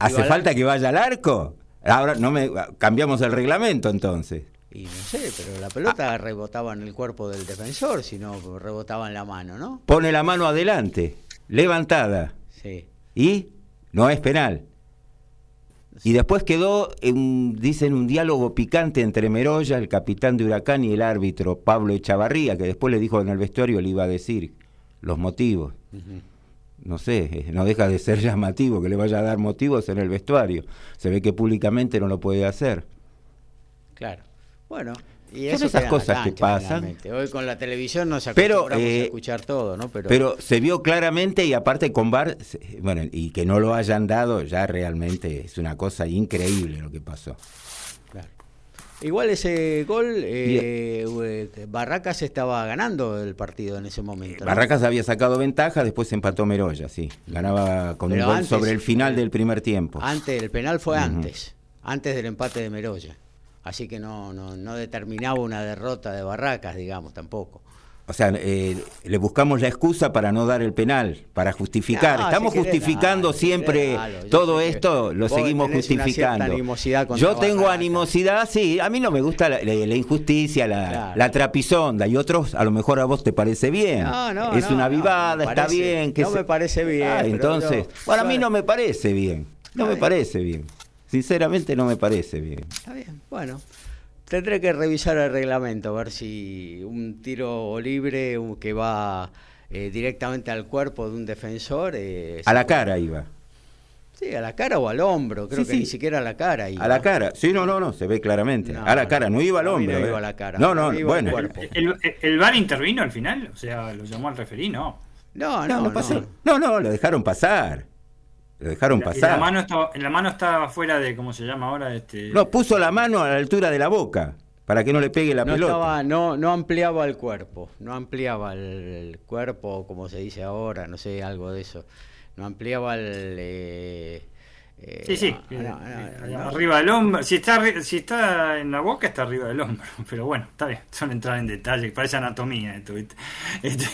¿Hace falta que vaya al arco? Ahora no me cambiamos el reglamento entonces. Y no sé, pero la pelota ah. rebotaba en el cuerpo del defensor, si no rebotaba en la mano, ¿no? Pone la mano adelante, levantada. Sí. Y no es penal. Y después quedó, en, dicen, un diálogo picante entre Meroya, el capitán de Huracán, y el árbitro Pablo Echavarría, que después le dijo en el vestuario, le iba a decir los motivos. No sé, no deja de ser llamativo que le vaya a dar motivos en el vestuario. Se ve que públicamente no lo puede hacer. Claro. Bueno, y Son esas cosas que pasan. Hoy con la televisión no se pero, a eh, escuchar todo, ¿no? Pero... pero se vio claramente y aparte con VAR, bueno, y que no lo hayan dado, ya realmente es una cosa increíble lo que pasó. Claro. Igual ese gol, eh, eh, Barracas estaba ganando el partido en ese momento. Barracas había sacado ventaja, después empató Meroya, sí. Ganaba con un gol sobre el final del primer tiempo. Antes, el penal fue antes, antes del empate de Meroya así que no, no, no determinaba una derrota de Barracas, digamos, tampoco. O sea, eh, le buscamos la excusa para no dar el penal, para justificar. Estamos justificando siempre todo esto, lo seguimos justificando. Yo tengo animosidad, sí, a mí no me gusta la, injusticia, la, trapisonda, y otros a lo mejor a vos te parece bien. es una vivada, está bien. Que no me parece bien. Ah, entonces, bueno, a mí no me parece bien, no me parece bien. Sinceramente no me parece bien. Está bien, bueno. Tendré que revisar el reglamento, a ver si un tiro libre que va eh, directamente al cuerpo de un defensor. Eh, a la cara iba. Sí, a la cara o al hombro, creo que ni siquiera a la cara. Iba. A la cara, sí, no, no, no, se ve claramente. a la cara, no iba al hombro. No iba a la cara. No, no, bueno. El, el, VAR intervino al final? O sea, lo llamó al referí, no. No, no, no, pasó. no, no, lo dejaron pasar. Lo dejaron pasar. la mano estaba, la mano estaba fuera de, ¿cómo se llama ahora? Este... No, puso la mano a la altura de la boca para que no le pegue la no pelota. no, no ampliaba el cuerpo, no ampliaba el, cuerpo, como se dice ahora, no sé, algo de eso. No ampliaba el... Eh, eh, sí, sí, arriba del hombro. Si está, si está en la boca, está arriba del hombro. Pero bueno, está bien, son entrar en detalle. Parece anatomía esto, este,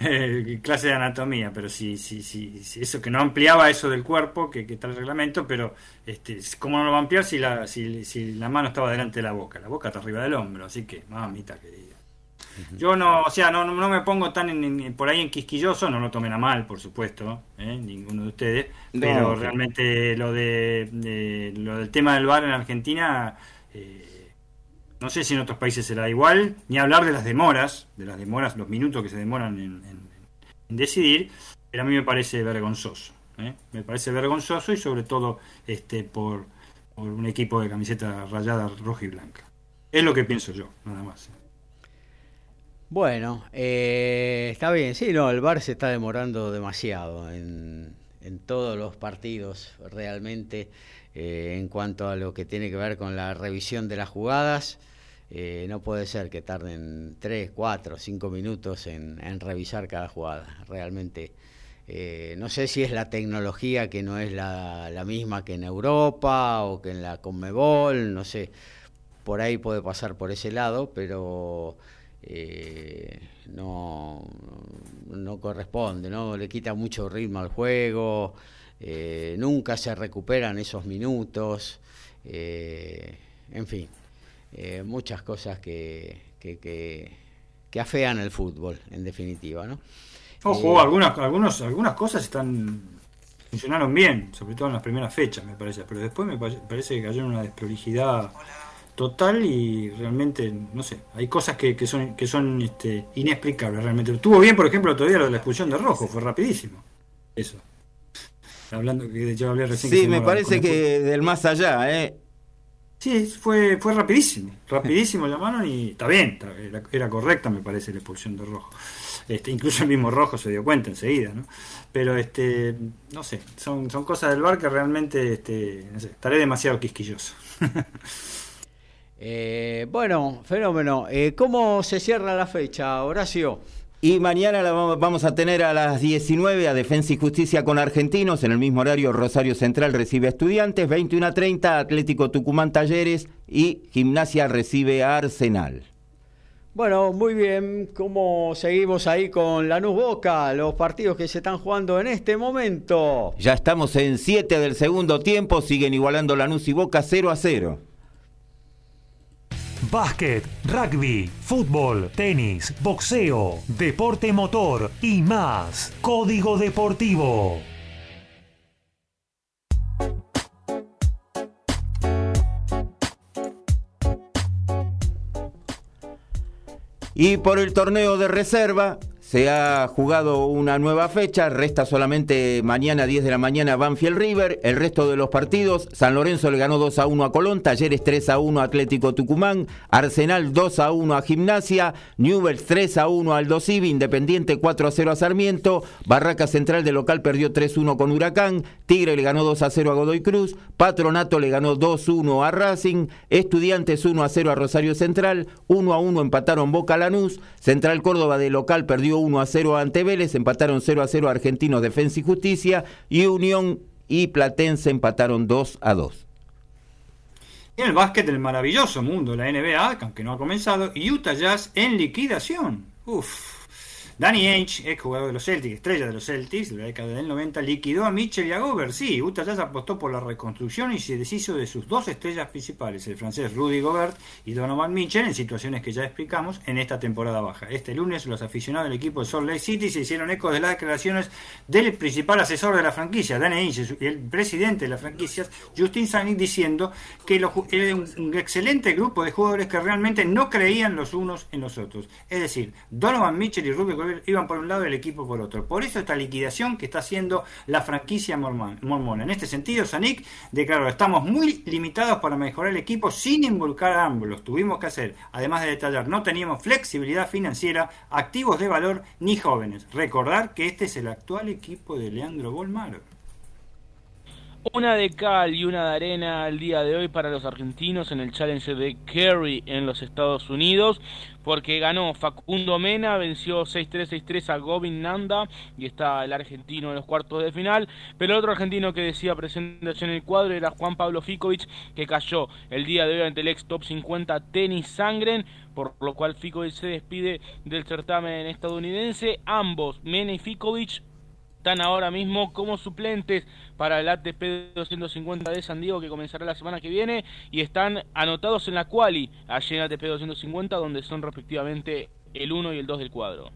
eh, clase de anatomía, pero sí, sí, sí, eso que no ampliaba eso del cuerpo, que, está el reglamento, pero este, ¿cómo no lo va a ampliar si la, si, si la mano estaba delante de la boca? La boca está arriba del hombro, así que, mamita querida. Yo no, o sea, no, no me pongo tan por ahí en quisquilloso, no lo tomen a mal, por supuesto, ¿eh? ninguno de ustedes, pero realmente lo de, lo del tema del bar en Argentina, eh, no sé si en otros países será igual, ni hablar de las demoras, de las demoras, los minutos que se demoran en, decidir, pero a mí me parece vergonzoso, ¿eh? me parece vergonzoso y sobre todo este por, por un equipo de camiseta rayada roja y blanca. Es lo que pienso yo, nada más. Bueno, eh, está bien, sí, no, el VAR se está demorando demasiado en, todos los partidos realmente eh, en cuanto a lo que tiene que ver con la revisión de las jugadas. Eh, no puede ser que tarden 3, 4, 5 minutos en, revisar cada jugada. Realmente, no sé si es la tecnología que no es la, la misma que en Europa o que en la Conmebol, no sé, por ahí puede pasar por ese lado, pero eh, no, no corresponde, ¿no? le quita mucho ritmo al juego, eh, nunca se recuperan esos minutos, eh, en fin, muchas cosas que, que, que, afean el fútbol, en definitiva. ¿no? Ojo, algunas, algunos, algunas cosas están funcionaron bien, sobre todo en las primeras fechas, me parece, pero después me parece que cayó en una desprolijidad total y realmente, no sé, hay cosas que, que son, que son este, inexplicables realmente. Estuvo bien, por ejemplo, todavía lo de la expulsión de Rojo, fue rapidísimo. Eso. Hablando que yo hablé recién. Sí, me parece que del más allá, ¿eh? Sí, fue, fue rapidísimo, rapidísimo llamaron y está bien, era, correcta me parece la expulsión de Rojo. Este, incluso el mismo Rojo se dio cuenta enseguida, ¿no? Pero este, no sé, son, son cosas del bar que realmente este, no sé, estaré demasiado quisquilloso. Eh, bueno, fenómeno. Eh, ¿Cómo se cierra la fecha, Horacio? Y mañana la vamos a tener a las 19 a Defensa y Justicia con Argentinos. En el mismo horario Rosario Central recibe a Estudiantes. 21 a 30 Atlético Tucumán Talleres. Y Gimnasia recibe a Arsenal. Bueno, muy bien. ¿Cómo seguimos ahí con Lanús Boca? Los partidos que se están jugando en este momento. Ya estamos en 7 del segundo tiempo. Siguen igualando Lanús y Boca 0 a 0 básquet, rugby, fútbol, tenis, boxeo, deporte motor y más. Código Deportivo. Y por el torneo de reserva, se ha jugado una nueva fecha, resta solamente mañana 10 de la mañana Banfield River, el resto de los partidos, San Lorenzo le ganó 2 a 1 a Colón, Talleres 3 a 1 a Atlético Tucumán, Arsenal 2 a 1 a Gimnasia, Newell's 3 a 1 al Dosivi, Independiente 4 a 0 a Sarmiento, Barraca Central de local perdió 3 a 1 con Huracán, Tigre le ganó 2 a 0 a Godoy Cruz, Patronato le ganó 2 a 1 a Racing, Estudiantes 1 a 0 a Rosario Central, 1 a 1 empataron Boca Lanús, Central Córdoba de local perdió 1 a 0 ante Vélez, empataron 0 a 0 Argentinos Defensa y Justicia y Unión y Platense empataron 2 a 2. En el básquet del maravilloso mundo, la NBA, aunque no ha comenzado, y Utah Jazz en liquidación. Uf. Danny Ainge, ex jugador de los Celtics, estrella de los Celtics de la década del 90, liquidó a Mitchell y a Gobert. Sí, Utah Jazz apostó por la reconstrucción y se deshizo de sus dos estrellas principales, el francés Rudy Gobert y Donovan Mitchell, en situaciones que ya explicamos en esta temporada baja. Este lunes, los aficionados del equipo de Salt Lake City se hicieron eco de las declaraciones del principal asesor de la franquicia, Danny Ainge, y el presidente de la franquicia, Justin Sanic, diciendo que era un excelente grupo de jugadores que realmente no creían los unos en los otros. Es decir, Donovan Mitchell y Rudy Gobert iban por un lado y el equipo por otro. Por eso esta liquidación que está haciendo la franquicia mormona. En este sentido, Sanik declaró, estamos muy limitados para mejorar el equipo sin involucrar a ambos. Tuvimos que hacer, además de detallar, no teníamos flexibilidad financiera, activos de valor ni jóvenes. Recordar que este es el actual equipo de Leandro Bolmaro. Una de cal y una de arena al día de hoy para los argentinos en el Challenge de Kerry en los Estados Unidos, porque ganó Facundo Mena, venció 6-3-6-3 a Govin Nanda y está el argentino en los cuartos de final. Pero el otro argentino que decía presentación en el cuadro era Juan Pablo Ficovich, que cayó el día de hoy ante el ex top 50 Tenis Sangren, por lo cual Ficovich se despide del certamen estadounidense. Ambos, Mena y Ficovich, están ahora mismo como suplentes para el ATP 250 de San Diego que comenzará la semana que viene y están anotados en la quali allí en ATP 250 donde son respectivamente el 1 y el 2 del cuadro.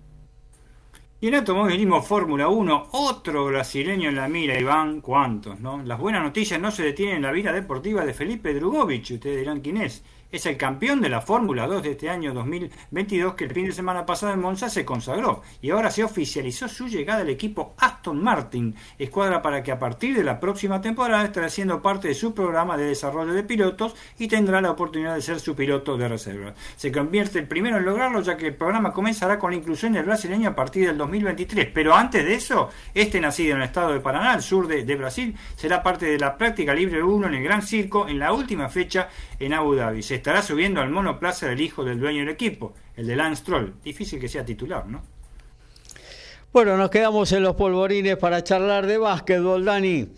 Y en automovilismo Fórmula 1, otro brasileño en la mira, Iván, ¿cuántos? no? Las buenas noticias no se detienen en la vida deportiva de Felipe Drugovich, ustedes dirán quién es es el campeón de la Fórmula 2 de este año 2022 que el fin de semana pasado en Monza se consagró y ahora se oficializó su llegada al equipo Aston Martin, escuadra para que a partir de la próxima temporada estará siendo parte de su programa de desarrollo de pilotos y tendrá la oportunidad de ser su piloto de reserva. Se convierte el primero en lograrlo ya que el programa comenzará con la inclusión del brasileño a partir del 2023, pero antes de eso, este nacido en el estado de Paraná, al sur de, de Brasil, será parte de la práctica libre 1 en el Gran Circo en la última fecha en Abu Dhabi. Se estará subiendo al monoplaza del hijo del dueño del equipo, el de Lance Stroll. Difícil que sea titular, ¿no? Bueno, nos quedamos en los polvorines para charlar de básquetbol, Dani.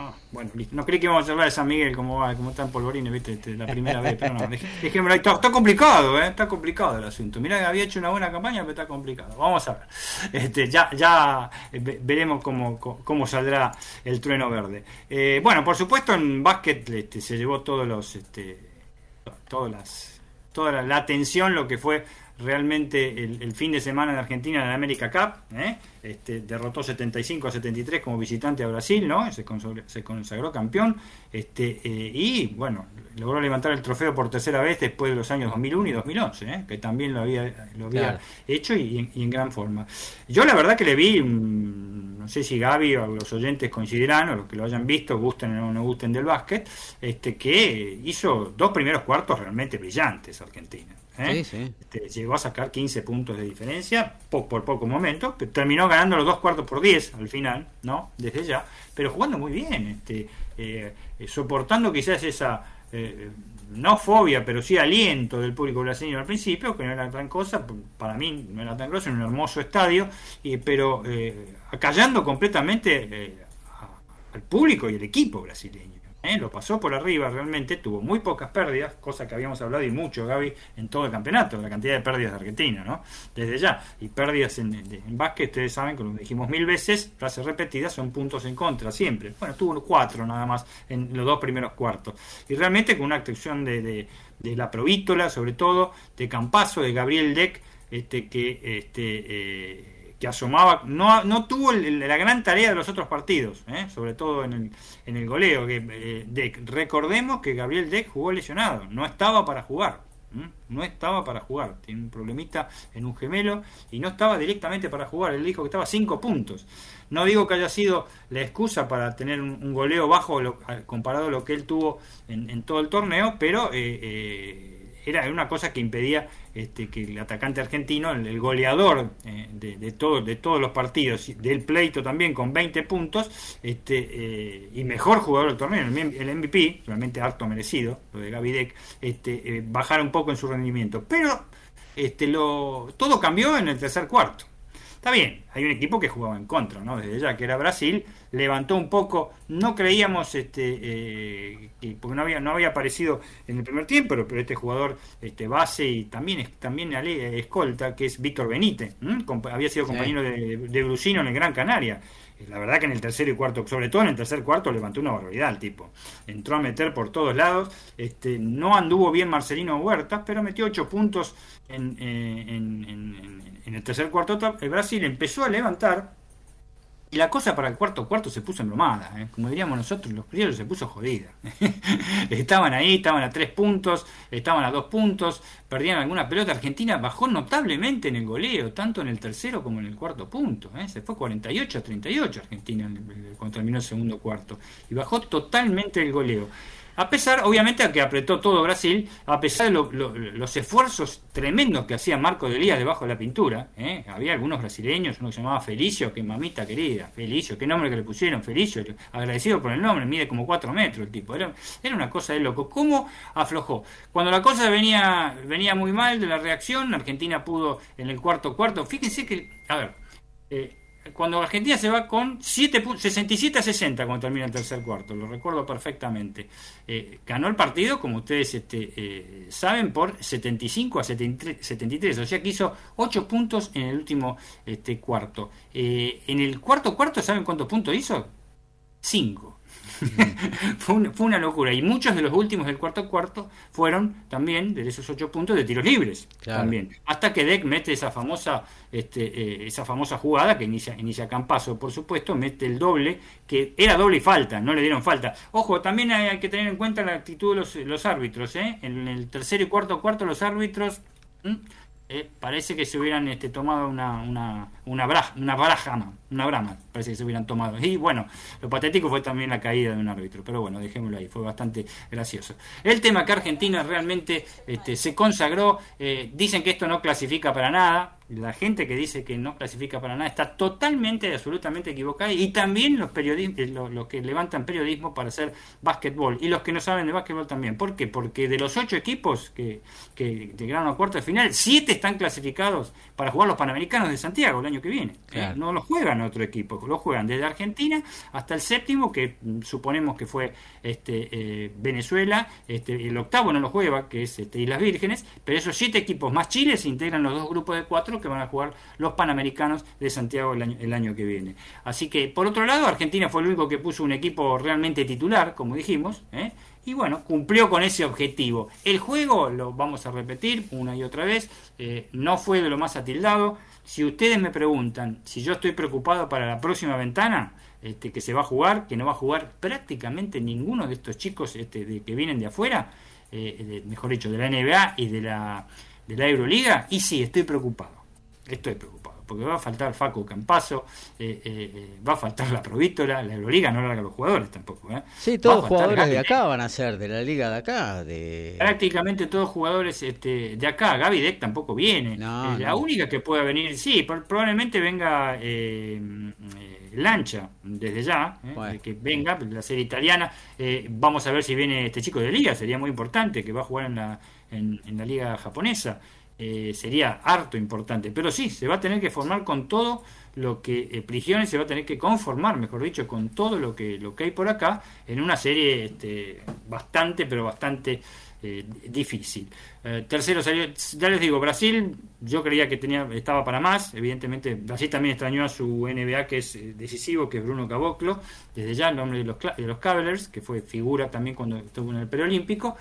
Ah, bueno, No creí que íbamos a hablar de San Miguel como, como está en polvorines, viste, este, la primera vez, pero no. Dejémoslo ahí. Está, complicado, ¿eh? Está complicado el asunto. Mirá que había hecho una buena campaña, pero está complicado. Vamos a ver. Este, ya ya eh, veremos cómo, cómo saldrá el trueno verde. Eh, bueno, por supuesto, en básquet este, se llevó todos los. Este, todas las, toda la, atención, lo que fue realmente el, fin de semana de Argentina en la América Cup. ¿eh? Este, derrotó 75 a 73 como visitante a Brasil, ¿no? Se consagró, se consagró campeón. Este, eh, y bueno, logró levantar el trofeo por tercera vez después de los años 2001 y 2011, ¿eh? que también lo había, lo había hecho y, en gran forma. Yo la verdad que le vi, mm, no sé si Gaby o los oyentes coincidirán, o los que lo hayan visto, gusten o no gusten del básquet, este, que hizo dos primeros cuartos realmente brillantes Argentina. ¿Eh? Este, llegó a sacar 15 puntos de diferencia por, por pocos momentos, pero terminó ganando los dos cuartos por 10 al final, ¿no? Desde ya, pero jugando muy bien, este, eh, eh, soportando quizás esa no fobia, pero sí aliento del público brasileño al principio, que no era gran cosa, para mí no era tan grosso, era un hermoso estadio, pero acallando completamente al público y el equipo brasileño. ¿Eh? lo pasó por arriba realmente, tuvo muy pocas pérdidas, cosa que habíamos hablado y mucho, Gaby, en todo el campeonato, la cantidad de pérdidas de Argentina, ¿no? Desde ya. Y pérdidas en, en básquet, ustedes saben, como dijimos mil veces, frases repetidas, son puntos en contra, siempre. Bueno, tuvo cuatro nada más en los dos primeros cuartos. Y realmente con una actuación de, de, la Provítola, sobre todo, de Campazo, de Gabriel Deck, este, que este, eh, que asomaba, no, no tuvo la gran tarea de los otros partidos, ¿eh? sobre todo en el, en el goleo. Que, eh, recordemos que Gabriel Deck jugó lesionado, no estaba para jugar, no estaba para jugar, tiene un problemita en un gemelo y no estaba directamente para jugar, él dijo que estaba a 5 puntos. No digo que haya sido la excusa para tener un, goleo bajo comparado a lo que él tuvo en, todo el torneo, pero... Eh, era una cosa que impedía este, que el atacante argentino, el, goleador eh, de, de, todos los partidos, del pleito también con 20 puntos, este, eh, y mejor jugador del torneo, el, MVP, realmente harto merecido, lo de Gavidec, este, eh, bajar un poco en su rendimiento. Pero este, lo, todo cambió en el tercer cuarto. Está bien, hay un equipo que jugaba en contra, ¿no? Desde ya que era Brasil, levantó un poco, no creíamos, este, eh, porque no había, no había aparecido en el primer tiempo, pero, este jugador este, base y también, también escolta, que es Víctor Benítez, había sido compañero de, de Brusino en el Gran Canaria. La verdad que en el tercero y cuarto, sobre todo en el tercer cuarto, levantó una barbaridad el tipo. Entró a meter por todos lados. Este, no anduvo bien Marcelino Huertas, pero metió ocho puntos en, eh, en el tercer cuarto. El Brasil empezó a levantar y la cosa para el cuarto cuarto se puso embromada, ¿eh? como diríamos nosotros, los criollos se puso jodida. estaban ahí, estaban a tres puntos, estaban a dos puntos, perdían alguna pelota. Argentina bajó notablemente en el goleo, tanto en el tercero como en el cuarto punto. ¿eh? Se fue 48 a 38 Argentina cuando terminó el segundo cuarto. Y bajó totalmente el goleo. A pesar, obviamente, a que apretó todo Brasil, a pesar de los esfuerzos tremendos que hacía Marco de Elías debajo de la pintura, ¿eh? había algunos brasileños, uno que se llamaba Felicio, que mamita querida, Felicio, qué nombre que le pusieron, Felicio, agradecido por el nombre, mide como cuatro metros el tipo, era, una cosa de loco. ¿Cómo aflojó? Cuando la cosa venía, venía muy mal de la reacción, Argentina pudo en el cuarto cuarto, fíjense que, a ver, eh, cuando Argentina se va con 7, 67 a 60 cuando termina el tercer cuarto, lo recuerdo perfectamente. Eh, ganó el partido, como ustedes este, eh, saben, por 75 a 73, o sea que hizo 8 puntos en el último este, cuarto. Eh, en el cuarto cuarto, ¿saben cuántos puntos hizo? 5. fue, una locura. Y muchos de los últimos del cuarto cuarto fueron también de esos ocho puntos de tiros libres. También. Hasta que Deck mete esa famosa, este, eh, esa famosa jugada que inicia, inicia Campazo, por supuesto, mete el doble, que era doble y falta, no le dieron falta. Ojo, también hay, que tener en cuenta la actitud de los, árbitros. ¿eh? En el tercero y cuarto cuarto los árbitros eh, parece que se hubieran este, tomado una, una, una, bra, una brajama, una brama, parece que se hubieran tomado. Y bueno, lo patético fue también la caída de un árbitro, pero bueno, dejémoslo ahí, fue bastante gracioso. El tema que Argentina realmente este, se consagró, eh, dicen que esto no clasifica para nada, la gente que dice que no clasifica para nada está totalmente y absolutamente equivocada y también los periodistas eh, los, que levantan periodismo para hacer básquetbol y los que no saben de básquetbol también ¿por qué? porque de los ocho equipos que, que llegaron a cuarto de final siete están clasificados para jugar los Panamericanos de Santiago el año que viene ¿eh? no los juegan otro equipo los juegan desde Argentina hasta el séptimo que mm, suponemos que fue este eh, Venezuela este, el octavo no lo juega que es este, Islas Vírgenes pero esos siete equipos más Chile se integran los dos grupos de cuatro que van a jugar los Panamericanos de Santiago el año, el año que viene. Así que, por otro lado, Argentina fue el único que puso un equipo realmente titular, como dijimos, ¿eh? y bueno, cumplió con ese objetivo. El juego, lo vamos a repetir una y otra vez, eh, no fue de lo más atildado. Si ustedes me preguntan si yo estoy preocupado para la próxima ventana, este, que se va a jugar, que no va a jugar prácticamente ninguno de estos chicos este, de, que vienen de afuera, eh, mejor dicho, de la NBA y de la, de la Euroliga, y sí, estoy preocupado. Estoy preocupado, porque va a faltar Facu Campazo, eh, eh, eh, va a faltar la Provítola, la Euroliga no larga los jugadores tampoco. ¿eh? Sí, todos jugadores de acá van a ser, de la liga de acá. De... Prácticamente todos jugadores este, de acá. Gaby Deck tampoco viene. la única que pueda venir, sí, probablemente venga lancha desde ya, que venga, la serie italiana. Eh, vamos a ver si viene este chico de liga, sería muy importante, que va a jugar en la, en, la liga japonesa. Eh, sería harto importante. Pero sí, se va a tener que formar con todo lo que eh, Prigione se va a tener que conformar, mejor dicho, con todo lo que, lo que hay por acá en una serie este, bastante, pero bastante eh, difícil. Eh, tercero salió, ya les digo, Brasil, yo creía que tenía, estaba para más, evidentemente Brasil también extrañó a su NBA que es eh, decisivo, que es Bruno Caboclo, desde ya el nombre de los, de los Cavaliers, que fue figura también cuando estuvo en el preolímpico,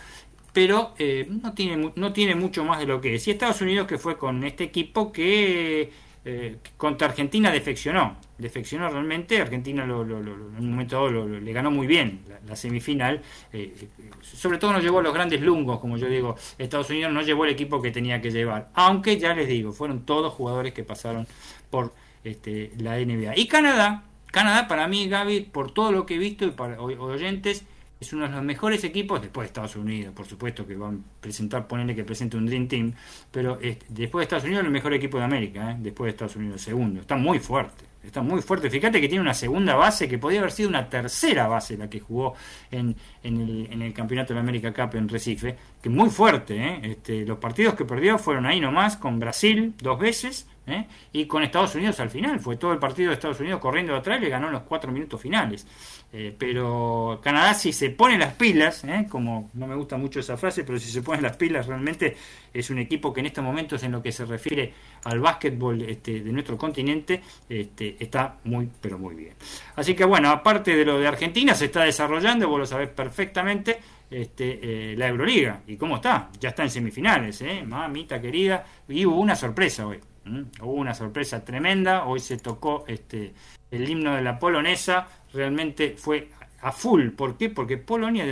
pero no, tiene, no tiene mucho más de lo que es. Y Estados Unidos que fue con este equipo que eh, contra Argentina defeccionó, defeccionó realmente, Argentina lo, en un momento le ganó muy bien la, semifinal, eh, sobre todo no llevó los grandes lungos, como yo digo, Estados Unidos no llevó el equipo que tenía que llevar, aunque ya les digo, fueron todos jugadores que pasaron por este, la NBA. Y Canadá, Canadá para mí, Gaby, por todo lo que he visto y para oyentes, es uno de los mejores equipos después de Estados Unidos, por supuesto que van a presentar, ponerle que presente un Dream Team, pero después de Estados Unidos el mejor equipo de América, ¿eh? después de Estados Unidos segundo, está muy fuerte, está muy fuerte, fíjate que tiene una segunda base que podría haber sido una tercera base la que jugó en, el, en el Campeonato de América Cup en Recife, que muy fuerte, ¿eh? este, los partidos que perdió fueron ahí nomás, con Brasil dos veces, ¿eh? y con Estados Unidos al final, fue todo el partido de Estados Unidos corriendo atrás le ganó los cuatro minutos finales. Eh, pero Canadá si se pone las pilas, ¿eh? como no me gusta mucho esa frase, pero si se pone las pilas realmente es un equipo que en estos momentos en lo que se refiere al básquetbol este, de nuestro continente este, está muy pero muy bien. Así que bueno, aparte de lo de Argentina se está desarrollando, vos lo sabés perfectamente, este, la Euroliga. ¿Y cómo está? Ya está en semifinales, mamita querida. Y hubo una sorpresa hoy. Hubo una sorpresa tremenda. Hoy se tocó este, el himno de la polonesa realmente fue a full. ¿Por qué? Porque Polonia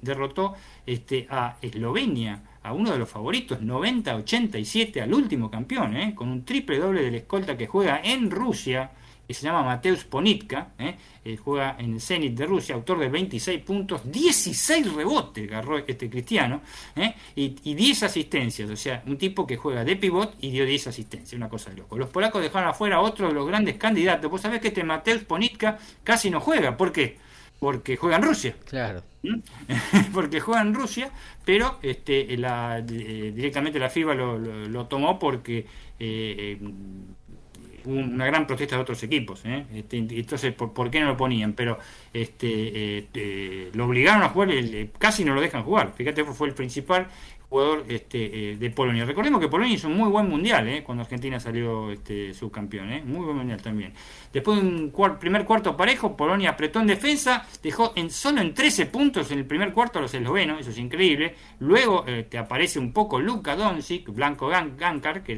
derrotó este, a Eslovenia, a uno de los favoritos, 90-87, al último campeón, ¿eh? con un triple doble del escolta que juega en Rusia que se llama Mateusz Ponitka, ¿eh? Eh, juega en el Zenit de Rusia, autor de 26 puntos, 16 rebotes agarró este cristiano ¿eh? y, y, 10 asistencias, o sea, un tipo que juega de pivot y dio 10 asistencias, una cosa de loco. Los polacos dejaron afuera a otro de los grandes candidatos. Vos sabés que este Mateusz Ponitka casi no juega, ¿por qué? Porque juega en Rusia. Claro. ¿Mm? porque juega en Rusia, pero este, la, directamente la FIBA lo, lo, tomó porque una gran protesta de otros equipos. ¿eh? Este, entonces, ¿por, qué no lo ponían? Pero este, eh, eh, lo obligaron a jugar, casi no lo dejan jugar. Fíjate, fue el principal jugador este, eh, de Polonia. Recordemos que Polonia hizo un muy buen mundial eh, cuando Argentina salió este, subcampeón, eh, muy buen mundial también. Después de un primer cuarto parejo, Polonia apretó en defensa, dejó en, solo en 13 puntos en el primer cuarto a los eslovenos, eso es increíble. Luego te aparece un poco Luka Doncic, Blanco Gankar, que,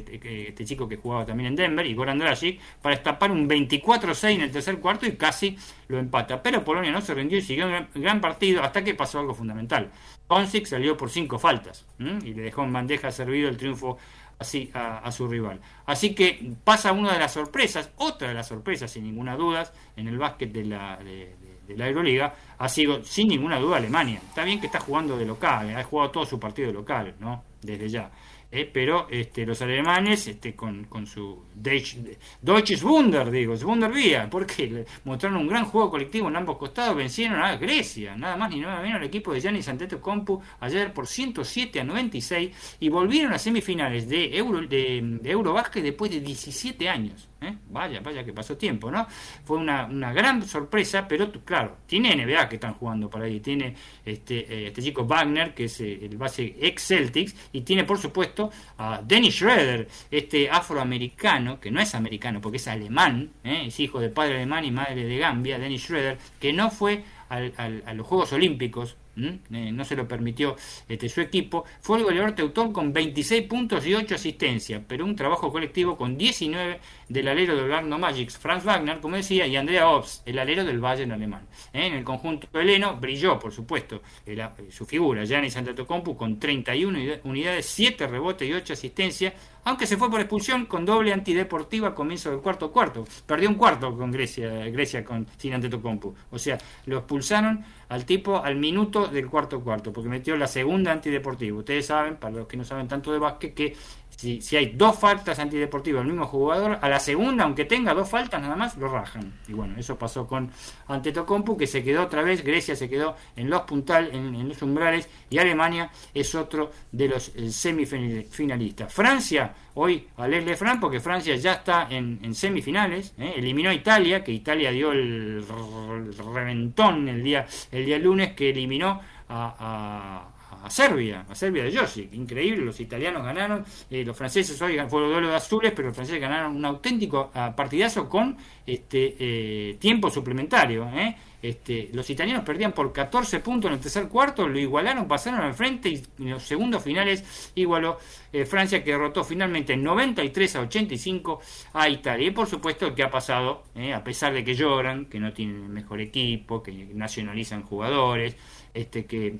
este chico que jugaba también en Denver, y Goran Dragic, para estapar un 24-6 en el tercer cuarto y casi lo empata. Pero Polonia no se rindió y siguió un gran partido hasta que pasó algo fundamental. Doncic salió por cinco faltas y le dejó en bandeja servido el triunfo así a, su rival. Así que pasa una de las sorpresas, otra de las sorpresas sin ninguna duda en el básquet de la, de, la Euroliga ha sido sin ninguna duda Alemania. Está bien que está jugando de local, ha jugado todo su partido de local, ¿no? Desde ya. Eh, pero este, los alemanes este, con, su Deutsches Wunder, digo, Wundervía, porque mostraron un gran juego colectivo en ambos costados, vencieron a Grecia, nada más ni nada menos el equipo de Giannis Antetokounmpo ayer por 107 a 96 y volvieron a semifinales de Euro de, de Eurobasket después de 17 años. ¿Eh? Vaya, vaya que pasó tiempo, ¿no? Fue una, gran sorpresa, pero claro, tiene NBA que están jugando por ahí, tiene este, eh, este chico Wagner, que es eh, el base ex Celtics, y tiene por supuesto a Dennis Schroeder, este afroamericano, que no es americano porque es alemán, es hijo de padre alemán y madre de Gambia, Dennis Schroeder, que no fue a los Juegos Olímpicos eh, no se lo permitió este, su equipo, fue el goleador teutón con 26 puntos y 8 asistencias, pero un trabajo colectivo con 19 del alero del Orlando Magic, Franz Wagner, como decía, y Andrea Ops, el alero del Bayern alemán. ¿eh? En el conjunto heleno brilló, por supuesto, su figura, Giannis Antetokounmpo, con 31 unidades, 7 rebotes y 8 asistencias, aunque se fue por expulsión con doble antideportiva a comienzo del cuarto cuarto. Perdió un cuarto con Grecia, Grecia con, sin Antetokounmpo. O sea, lo expulsaron al tipo al minuto del cuarto cuarto, porque metió la segunda antideportiva. Ustedes saben, para los que no saben tanto de básquet, que si, si hay dos faltas antideportivas del mismo jugador, a la segunda, aunque tenga dos faltas nada más, lo rajan. Y bueno, eso pasó con Antetokounmpo, que se quedó otra vez, Grecia se quedó en los puntal, en, los umbrales, y Alemania es otro de los eh, semifinalistas. Francia, hoy alegre Fran, porque Francia ya está en, semifinales, ¿eh? eliminó a Italia, que Italia dio el, reventón el día, el día lunes, que eliminó a a Serbia, a Serbia de Josic. Increíble, los italianos ganaron, eh, los franceses hoy fueron duelo de azules, pero los franceses ganaron un auténtico ah, partidazo con este eh, tiempo suplementario. ¿eh? Este, los italianos perdían por 14 puntos en el tercer cuarto, lo igualaron, pasaron al frente y en los segundos finales igualó Francia que derrotó finalmente 93 a 85 a Italia. Y por supuesto que ha pasado, a pesar de que lloran, que no tienen el mejor equipo, que nacionalizan jugadores, este, que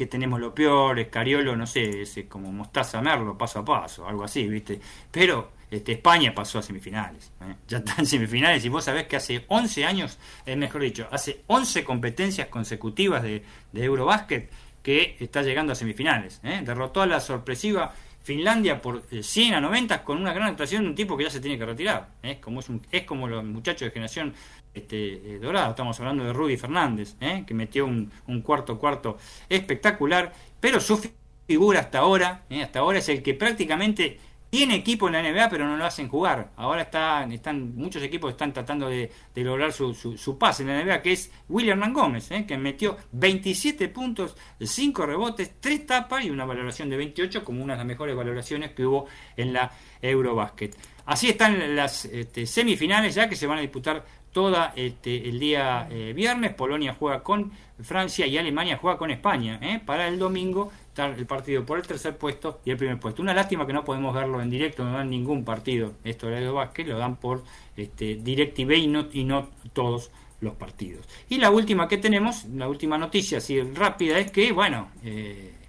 que tenemos lo peor, Escariolo, no sé, es como Mostaza Merlo, paso a paso, algo así, ¿viste? Pero este, España pasó a semifinales, ¿eh? ya está en semifinales y vos sabés que hace 11 años, es mejor dicho, hace 11 competencias consecutivas de, de Eurobásquet que está llegando a semifinales. ¿eh? Derrotó a la sorpresiva Finlandia por 100 eh, a 90 con una gran actuación de un tipo que ya se tiene que retirar. ¿eh? Es, un, es como los muchachos de generación este, eh, dorado. Estamos hablando de Rudy Fernández, ¿eh? que metió un, cuarto cuarto espectacular, pero su figura hasta ahora, ¿eh? hasta ahora es el que prácticamente tiene equipo en la NBA, pero no lo hacen jugar. Ahora están, están muchos equipos están tratando de, lograr su, su, pase en la NBA, que es William Gómez, que metió 27 puntos, 5 rebotes, 3 tapas y una valoración de 28, como una de las mejores valoraciones que hubo en la Eurobasket. Así están las este, semifinales ya que se van a disputar toda este, el día eh, viernes. Polonia juega con Francia y Alemania juega con España. ¿eh? Para el domingo el partido por el tercer puesto y el primer puesto. Una lástima que no podemos verlo en directo, no dan ningún partido. Esto de básquet lo dan por este, DirecTV y no, y no todos los partidos. Y la última que tenemos, la última noticia así rápida, es que, bueno, eh,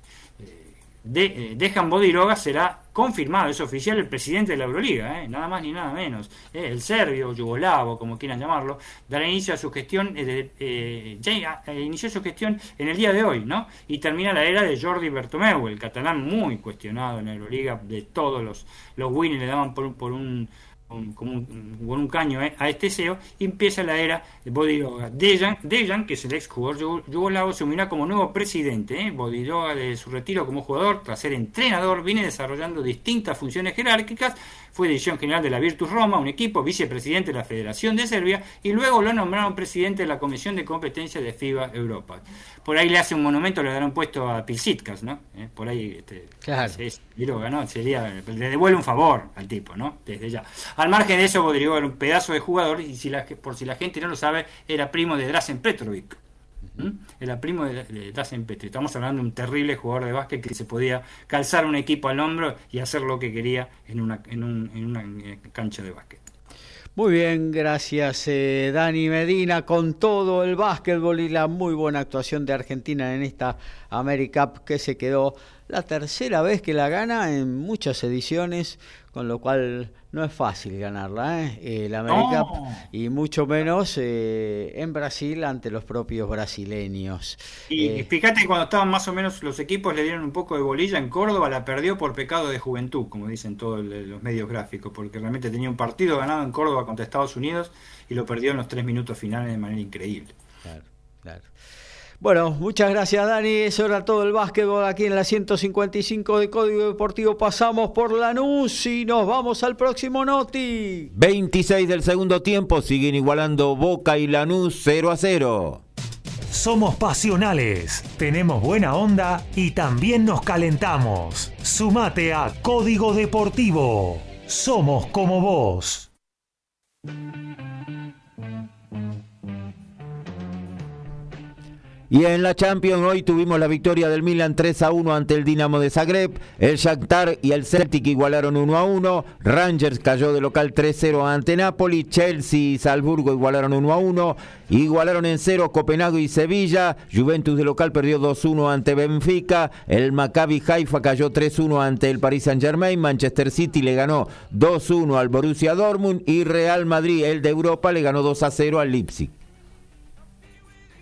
de, eh, Dejan Bodiroga será confirmado, es oficial, el presidente de la Euroliga, eh, nada más ni nada menos. Eh, el serbio, yugoslavo, como quieran llamarlo, dará inicio a su gestión, ya inició su gestión en el día de hoy, ¿no? Y termina la era de Jordi Bertomeu, el catalán muy cuestionado en la Euroliga, de todos los, los winners le daban por, por un como un, con un caño eh, a este SEO, y empieza la era de Bodiroga. Dejan, Dejan, que es el ex jugador yugoslavo, se unirá como nuevo presidente. Eh. Bodiroga, de su retiro como jugador, tras ser entrenador, viene desarrollando distintas funciones jerárquicas fue dirección general de la Virtus Roma, un equipo, vicepresidente de la Federación de Serbia, y luego lo nombraron presidente de la Comisión de Competencia de FIBA Europa. Por ahí le hace un monumento, le darán puesto a Pilsitkas, ¿no? Eh, por ahí, este, claro. es, ¿no? Sería, le devuelve un favor al tipo, ¿no? Desde ya. Al margen de eso, Rodrigo era un pedazo de jugador, y si la, por si la gente no lo sabe, era primo de Drazen Petrovic. Era primo de, de Petri. Estamos hablando de un terrible jugador de básquet que se podía calzar un equipo al hombro y hacer lo que quería en una, en, una eh, cancha de básquet. Muy bien, gracias eh, Dani Medina con todo el básquetbol y la muy buena actuación de Argentina en esta AmeriCup que se quedó la tercera vez que la gana en muchas ediciones, con lo cual no es fácil ganarla, ¿eh? la América y mucho menos eh, en Brasil ante los propios brasileños. Y eh, fíjate cuando estaban más o menos los equipos le dieron un poco de bolilla en Córdoba, la perdió por pecado de juventud, como dicen todos los medios gráficos, porque realmente tenía un partido ganado en Córdoba contra Estados Unidos y lo perdió en los tres minutos finales de manera increíble. Claro, claro. Bueno, muchas gracias Dani. Eso era todo el básquetbol aquí en la 155 de Código Deportivo. Pasamos por Lanús y nos vamos al próximo Noti. 26 del segundo tiempo, siguen igualando Boca y Lanús 0 a 0. Somos pasionales, tenemos buena onda y también nos calentamos. Sumate a Código Deportivo. Somos como vos. Y en la Champions hoy tuvimos la victoria del Milan 3 a 1 ante el Dinamo de Zagreb. El Shakhtar y el Celtic igualaron 1 a 1. Rangers cayó de local 3-0 ante Napoli. Chelsea y Salzburgo igualaron 1 a 1. Igualaron en 0 Copenhague y Sevilla. Juventus de local perdió 2-1 ante Benfica. El Maccabi Haifa cayó 3-1 ante el Paris Saint-Germain. Manchester City le ganó 2-1 al Borussia Dortmund y Real Madrid, el de Europa, le ganó 2 0 al Leipzig.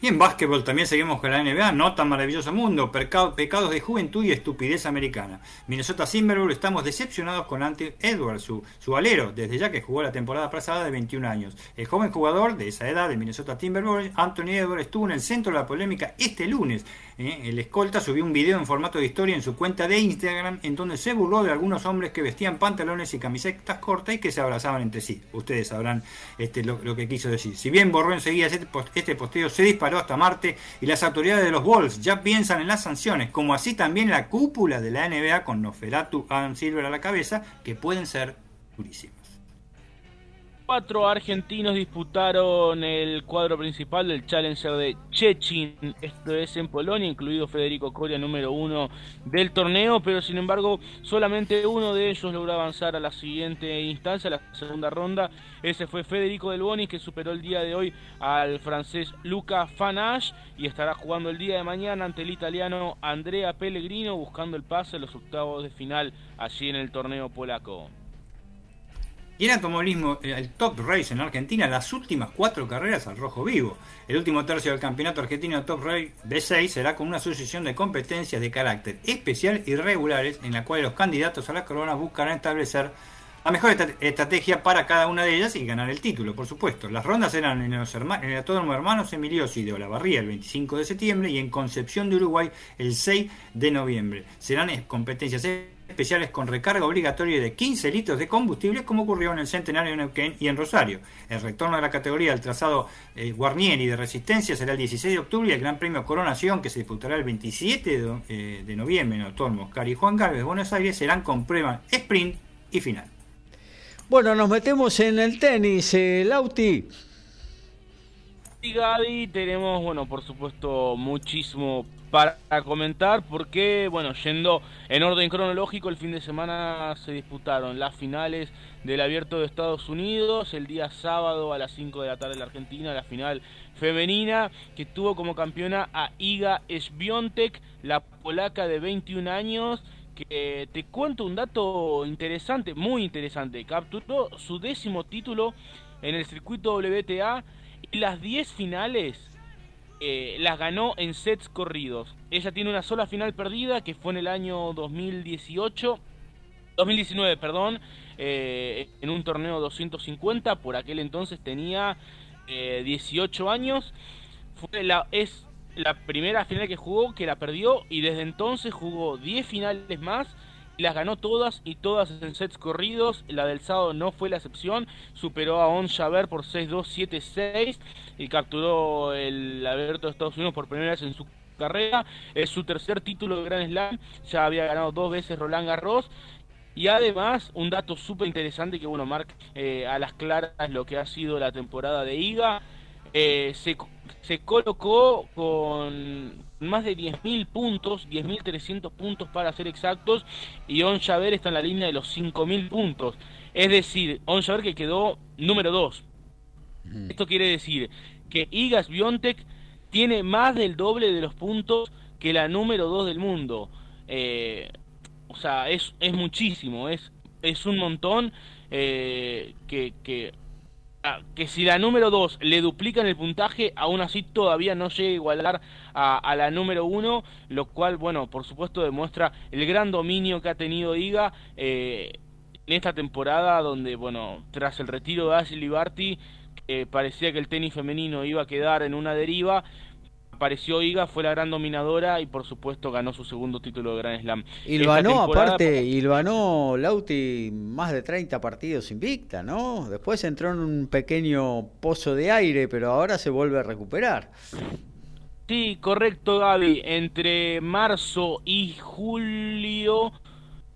Y en básquetbol también seguimos con la NBA, no tan maravilloso mundo, pecados de juventud y estupidez americana. Minnesota Timberwolves estamos decepcionados con Ante Edwards, su, su alero, desde ya que jugó la temporada pasada de 21 años. El joven jugador de esa edad de Minnesota Timberwolves, Anthony Edwards, estuvo en el centro de la polémica este lunes. ¿Eh? El escolta subió un video en formato de historia en su cuenta de Instagram en donde se burló de algunos hombres que vestían pantalones y camisetas cortas y que se abrazaban entre sí. Ustedes sabrán este, lo, que quiso decir. Si bien borró enseguida este, este posteo, se disparó hasta Marte y las autoridades de los Wolves ya piensan en las sanciones, como así también la cúpula de la NBA con Noferatu Adam Silver a la cabeza, que pueden ser durísimas. Cuatro argentinos disputaron el cuadro principal del Challenger de Chechin, esto es en Polonia, incluido Federico Coria, número uno del torneo, pero sin embargo solamente uno de ellos logró avanzar a la siguiente instancia, la segunda ronda. Ese fue Federico Del Boni, que superó el día de hoy al francés Luca Fanache y estará jugando el día de mañana ante el italiano Andrea Pellegrino, buscando el pase a los octavos de final allí en el torneo polaco. Y en automovilismo, eh, el Top Race en Argentina, las últimas cuatro carreras al rojo vivo. El último tercio del campeonato argentino Top Race B6 será con una sucesión de competencias de carácter especial y regulares en la cual los candidatos a la corona buscarán establecer la mejor estrategia para cada una de ellas y ganar el título, por supuesto. Las rondas serán en, los en el Autódromo Hermanos Emiliosi de Olavarría el 25 de septiembre y en Concepción de Uruguay el 6 de noviembre. Serán competencias especiales con recarga obligatoria de 15 litros de combustible como ocurrió en el Centenario de Neuquén y en Rosario. El retorno de la categoría del trazado eh, Guarnieri de resistencia será el 16 de octubre y el Gran Premio Coronación que se disputará el 27 de, eh, de noviembre en Autónomo Oscar y Juan Gálvez, Buenos Aires serán con prueba sprint y final. Bueno, nos metemos en el tenis, eh, Lauti. Y Gaby, tenemos, bueno, por supuesto, muchísimo para comentar porque, bueno, yendo en orden cronológico, el fin de semana se disputaron las finales del Abierto de Estados Unidos, el día sábado a las 5 de la tarde en la Argentina, la final femenina, que tuvo como campeona a Iga Swiatek, la polaca de 21 años, que te cuento un dato interesante, muy interesante. Capturó su décimo título en el circuito WTA y las 10 finales eh, las ganó en sets corridos. Ella tiene una sola final perdida que fue en el año 2018. 2019, perdón, eh, en un torneo 250, por aquel entonces tenía 18 eh, años. Fue la, es la primera final que jugó, que la perdió, y desde entonces jugó 10 finales más las ganó todas y todas en sets corridos. La del sábado no fue la excepción, superó a On Javer por 6-2, 7-6 y capturó el abierto de Estados Unidos por primera vez en su carrera. Es su tercer título de Grand Slam, ya había ganado dos veces Roland Garros. Y además, un dato súper interesante que, bueno, marca eh, a las claras lo que ha sido la temporada de IGA. Eh, se, se colocó con más de 10.000 puntos, 10.300 puntos para ser exactos, y On Javer está en la línea de los 5.000 puntos. Es decir, On Javer que quedó número 2. Esto quiere decir que Igas Biontech tiene más del doble de los puntos que la número 2 del mundo. Eh, o sea, es, es muchísimo, es, es un montón eh, que, que que si la número 2 le duplican el puntaje, aún así todavía no llega a igualar a, la número 1, lo cual, bueno, por supuesto demuestra el gran dominio que ha tenido Iga eh, en esta temporada, donde, bueno, tras el retiro de Ashley Barty, parecía que el tenis femenino iba a quedar en una deriva, apareció Iga, fue la gran dominadora y por supuesto ganó su segundo título de Grand Slam. Y lo ganó, aparte, y lo ganó Lauti más de 30 partidos invicta, ¿no? Después entró en un pequeño pozo de aire, pero ahora se vuelve a recuperar. Sí, correcto, Gaby. Entre marzo y julio,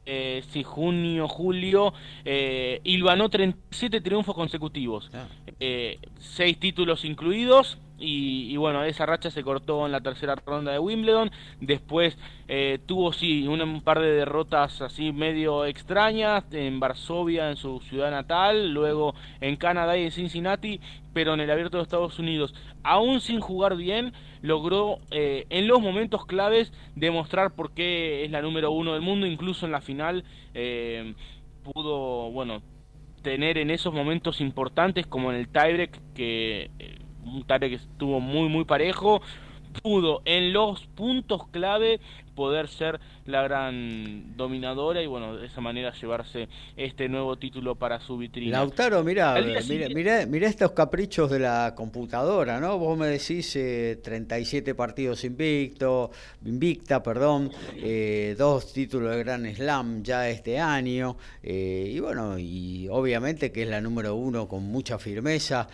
eh, sí, junio, julio, eh, ganó 37 triunfos consecutivos. Ah. Eh, seis títulos incluidos y, bueno, esa racha se cortó en la tercera ronda de Wimbledon. Después eh, tuvo sí un, par de derrotas así medio extrañas en Varsovia, en su ciudad natal, luego en Canadá y en Cincinnati, pero en el Abierto de Estados Unidos, aún sin jugar bien, logró eh, en los momentos claves demostrar por qué es la número uno del mundo, incluso en la final eh, pudo, bueno, tener en esos momentos importantes como en el tiebreak que un tarea que estuvo muy, muy parejo, pudo en los puntos clave poder ser la gran dominadora y bueno, de esa manera llevarse este nuevo título para su vitrina. Lautaro, mira, mira, mira, estos caprichos de la computadora, ¿no? Vos me decís 37 eh, partidos invicto, invicta, perdón, eh, dos títulos de Gran Slam ya este año eh, y bueno, y obviamente que es la número uno con mucha firmeza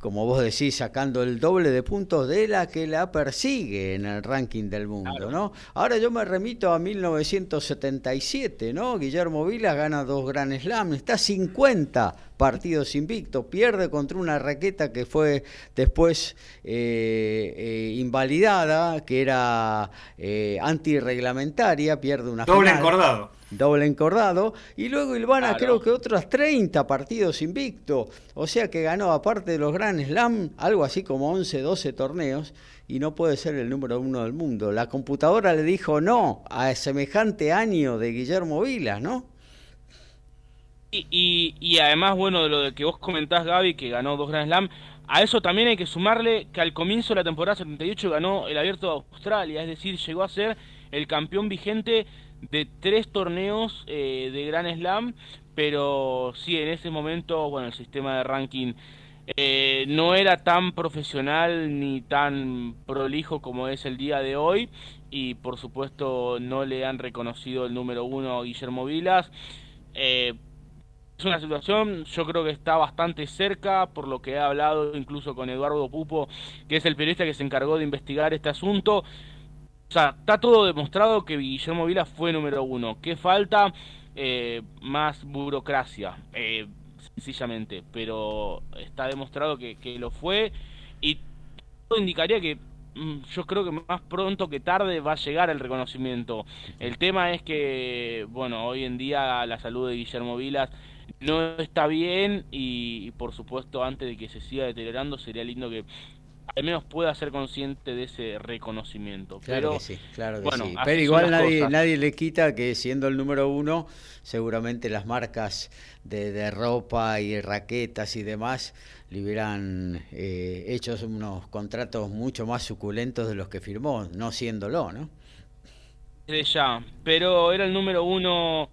como vos decís, sacando el doble de puntos de la que la persigue en el ranking del mundo, ¿no? Ahora yo me remito a 1977, ¿no? Guillermo Vilas gana dos Grand Slam, está 50 partidos invictos, pierde contra una raqueta que fue después eh, eh, invalidada, que era eh, antirreglamentaria, pierde una Doble encordado doble encordado, y luego Ilvana creo que otros 30 partidos invicto, o sea que ganó aparte de los Grand Slam algo así como 11, 12 torneos y no puede ser el número uno del mundo. La computadora le dijo no a semejante año de Guillermo Vilas, ¿no? Y, y, además, bueno, de lo de que vos comentás, Gaby, que ganó dos Grand Slam, a eso también hay que sumarle que al comienzo de la temporada 78 ganó el Abierto de Australia, es decir, llegó a ser el campeón vigente de tres torneos eh, de Gran Slam, pero sí, en ese momento, bueno, el sistema de ranking eh, no era tan profesional ni tan prolijo como es el día de hoy y por supuesto no le han reconocido el número uno Guillermo Vilas. Eh, es una situación, yo creo que está bastante cerca, por lo que he hablado incluso con Eduardo Pupo, que es el periodista que se encargó de investigar este asunto. O sea, está todo demostrado que Guillermo Vila fue número uno. ¿Qué falta? Eh, más burocracia, eh, sencillamente. Pero está demostrado que, lo fue y todo indicaría que mm, yo creo que más pronto que tarde va a llegar el reconocimiento. El tema es que, bueno, hoy en día la salud de Guillermo Vilas no está bien y, por supuesto antes de que se siga deteriorando sería lindo que al menos pueda ser consciente de ese reconocimiento. Claro que sí, claro que sí. Pero igual nadie, nadie le quita que siendo el número uno, seguramente las marcas de, ropa y raquetas y demás le hubieran eh, hecho unos contratos mucho más suculentos de los que firmó, no siéndolo, ¿no? De ya, pero era el número uno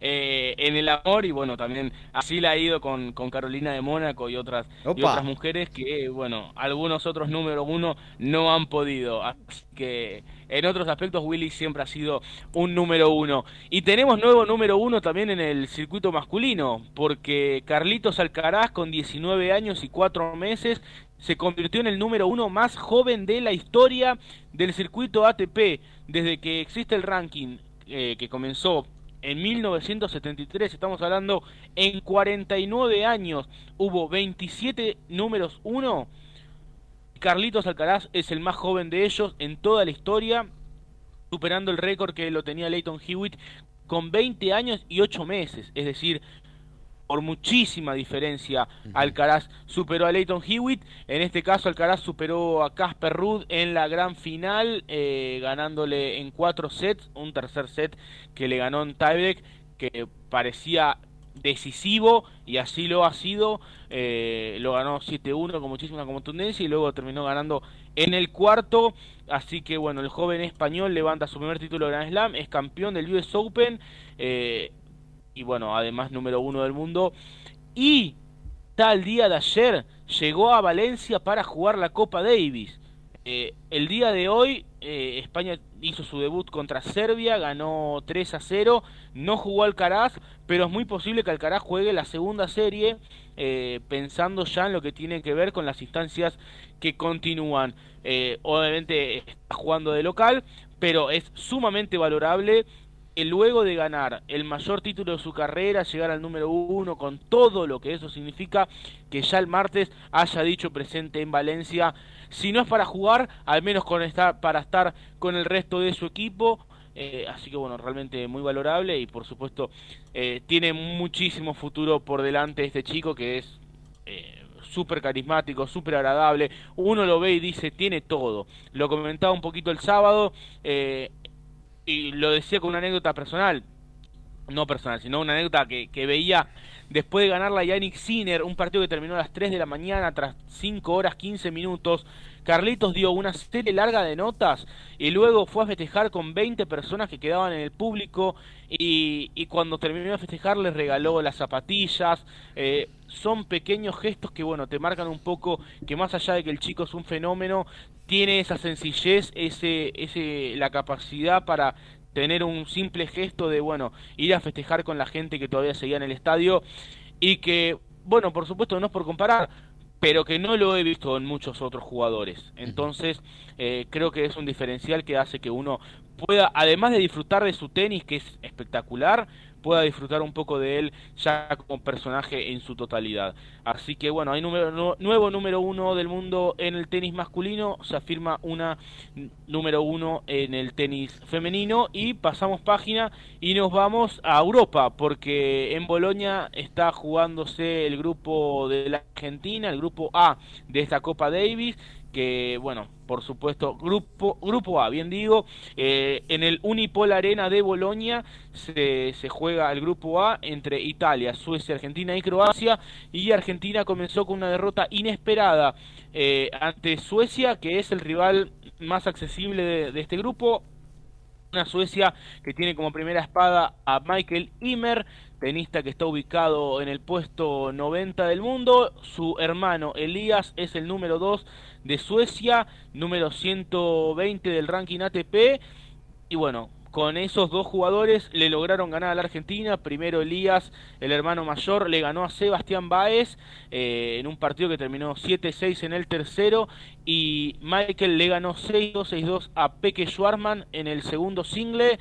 eh, en el amor y bueno, también así la ha ido con, con Carolina de Mónaco y otras, y otras mujeres que, bueno, algunos otros número uno no han podido. Así que en otros aspectos Willy siempre ha sido un número uno. Y tenemos nuevo número uno también en el circuito masculino, porque Carlitos Alcaraz con 19 años y 4 meses se convirtió en el número uno más joven de la historia del circuito ATP desde que existe el ranking eh, que comenzó en 1973, estamos hablando en 49 años, hubo 27 números 1. Carlitos Alcaraz es el más joven de ellos en toda la historia, superando el récord que lo tenía Leighton Hewitt con 20 años y 8 meses, es decir, por muchísima diferencia Alcaraz superó a Leighton Hewitt, en este caso Alcaraz superó a Casper Ruud en la gran final, eh, ganándole en cuatro sets, un tercer set que le ganó en tiebreak, que parecía decisivo y así lo ha sido, eh, lo ganó 7-1 con muchísima contundencia y luego terminó ganando en el cuarto, así que bueno, el joven español levanta su primer título de Grand Slam, es campeón del US Open, eh, y bueno, además número uno del mundo. Y tal día de ayer llegó a Valencia para jugar la Copa Davis. Eh, el día de hoy eh, España hizo su debut contra Serbia, ganó 3 a 0, no jugó Alcaraz, pero es muy posible que Alcaraz juegue la segunda serie, eh, pensando ya en lo que tiene que ver con las instancias que continúan. obviamente está jugando de local, pero es sumamente valorable luego de ganar el mayor título de su carrera, llegar al número uno con todo lo que eso significa, que ya el martes haya dicho presente en Valencia, si no es para jugar, al menos con estar, para estar con el resto de su equipo. Eh, así que bueno, realmente muy valorable y por supuesto eh, tiene muchísimo futuro por delante este chico que es eh, súper carismático, súper agradable. Uno lo ve y dice, tiene todo. Lo comentaba un poquito el sábado, y lo decía con una anécdota personal. no personal, sino una anécdota que, veía después de ganar la Yannick Sinner, un partido que terminó a las 3 de la mañana tras 5 horas 15 minutos. Carlitos dio una serie larga de notas y luego fue a festejar con 20 personas que quedaban en el público y, y cuando terminó de festejar les regaló las zapatillas. Eh, son pequeños gestos que bueno te marcan un poco que más allá de que el chico es un fenómeno tiene esa sencillez ese ese la capacidad para tener un simple gesto de, bueno, ir a festejar con la gente que todavía seguía en el estadio y que, bueno, por supuesto no es por comparar, pero que no lo he visto en muchos otros jugadores. Entonces, eh, creo que es un diferencial que hace que uno pueda, además de disfrutar de su tenis, que es espectacular, pueda disfrutar un poco de él ya como personaje en su totalidad. Así que bueno, hay número, nuevo número uno del mundo en el tenis masculino, se afirma una número uno en el tenis femenino. Y pasamos página y nos vamos a Europa porque en Bolonia está jugándose el grupo de la Argentina, el grupo A de esta Copa Davis que bueno, por supuesto, grupo, grupo A, bien digo, eh, en el Unipol Arena de Bolonia se, se, juega el grupo A entre Italia, Suecia, Argentina y Croacia, y Argentina comenzó con una derrota inesperada eh, ante Suecia, que es el rival más accesible de, este grupo, una Suecia que tiene como primera espada a Michael Immer, tenista que está ubicado en el puesto 90 del mundo. Su hermano Elías es el número 2 de Suecia, número 120 del ranking ATP. Y bueno, con esos dos jugadores le lograron ganar a la Argentina. Primero Elías, el hermano mayor, le ganó a Sebastián Baez eh, en un partido que terminó 7-6 en el tercero. Y Michael le ganó 6-2, 6-2 a Peke Schwarman en el segundo single.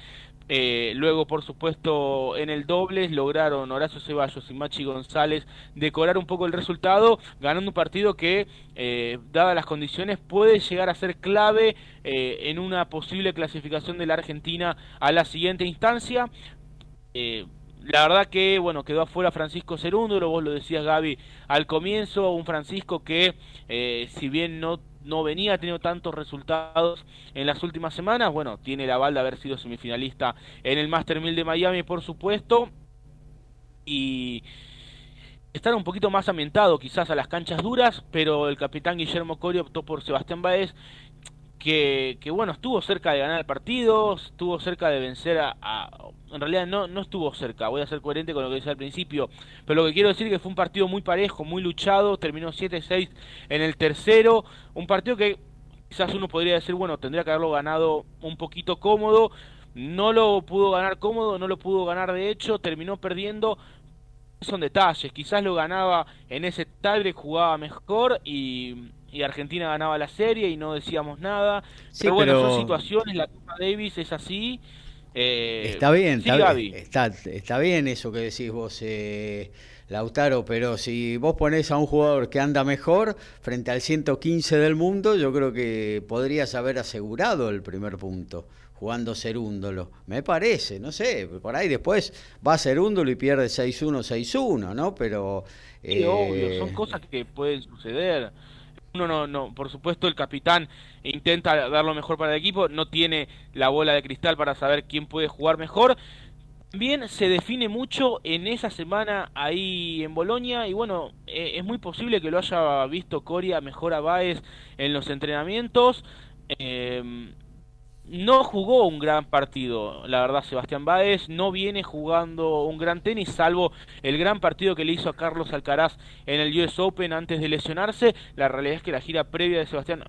Eh, luego, por supuesto, en el dobles lograron Horacio Ceballos y Machi González decorar un poco el resultado, ganando un partido que, eh, dadas las condiciones, puede llegar a ser clave eh, en una posible clasificación de la Argentina a la siguiente instancia. La verdad que, bueno, quedó afuera Francisco Cerúndolo, vos lo decías Gaby al comienzo, un Francisco que, si bien no no venía teniendo tantos resultados en las últimas semanas. Bueno, tiene la balda haber sido semifinalista en el Master 1000 de Miami, por supuesto. Y estar un poquito más ambientado quizás a las canchas duras, pero el capitán Guillermo Corio optó por Sebastián Baez, que, que, bueno, estuvo cerca de ganar el partido, estuvo cerca de vencer a, En realidad no, no estuvo cerca, voy a ser coherente con lo que decía al principio, pero lo que quiero decir es que fue un partido muy parejo, muy luchado, terminó 7-6 en el tercero, un partido que quizás uno podría decir, bueno, tendría que haberlo ganado un poquito cómodo, no lo pudo ganar cómodo, no lo pudo ganar de hecho, terminó perdiendo, son detalles, quizás lo ganaba en ese tiebreak, jugaba mejor y y Argentina ganaba la serie y no decíamos nada. Sí, pero bueno, pero- son situaciones, la Copa Davis es así. eh, Está bien, sí, está, Gaby. está, está bien eso que decís vos, eh, Lautaro, pero si vos ponés a un jugador que anda mejor frente al 115 del mundo, yo creo que podrías haber asegurado el primer punto jugando Cerúndolo. Me parece, no sé, por ahí después va Cerúndolo y pierde 6-1, 6-1, ¿no? Pero... Sí, eh, obvio, son cosas que pueden suceder. Uno no, no, por supuesto el capitán intenta dar lo mejor para el equipo, no tiene la bola de cristal para saber quién puede jugar mejor. Bien, se define mucho en esa semana ahí en Bolonia y bueno, eh, es muy posible que lo haya visto Coria mejor a Baez en los entrenamientos. Eh, no jugó un gran partido, la verdad, Sebastián Báez no viene jugando un gran tenis, salvo el gran partido que le hizo a Carlos Alcaraz en el US Open antes de lesionarse. La realidad es que la gira previa de Sebastián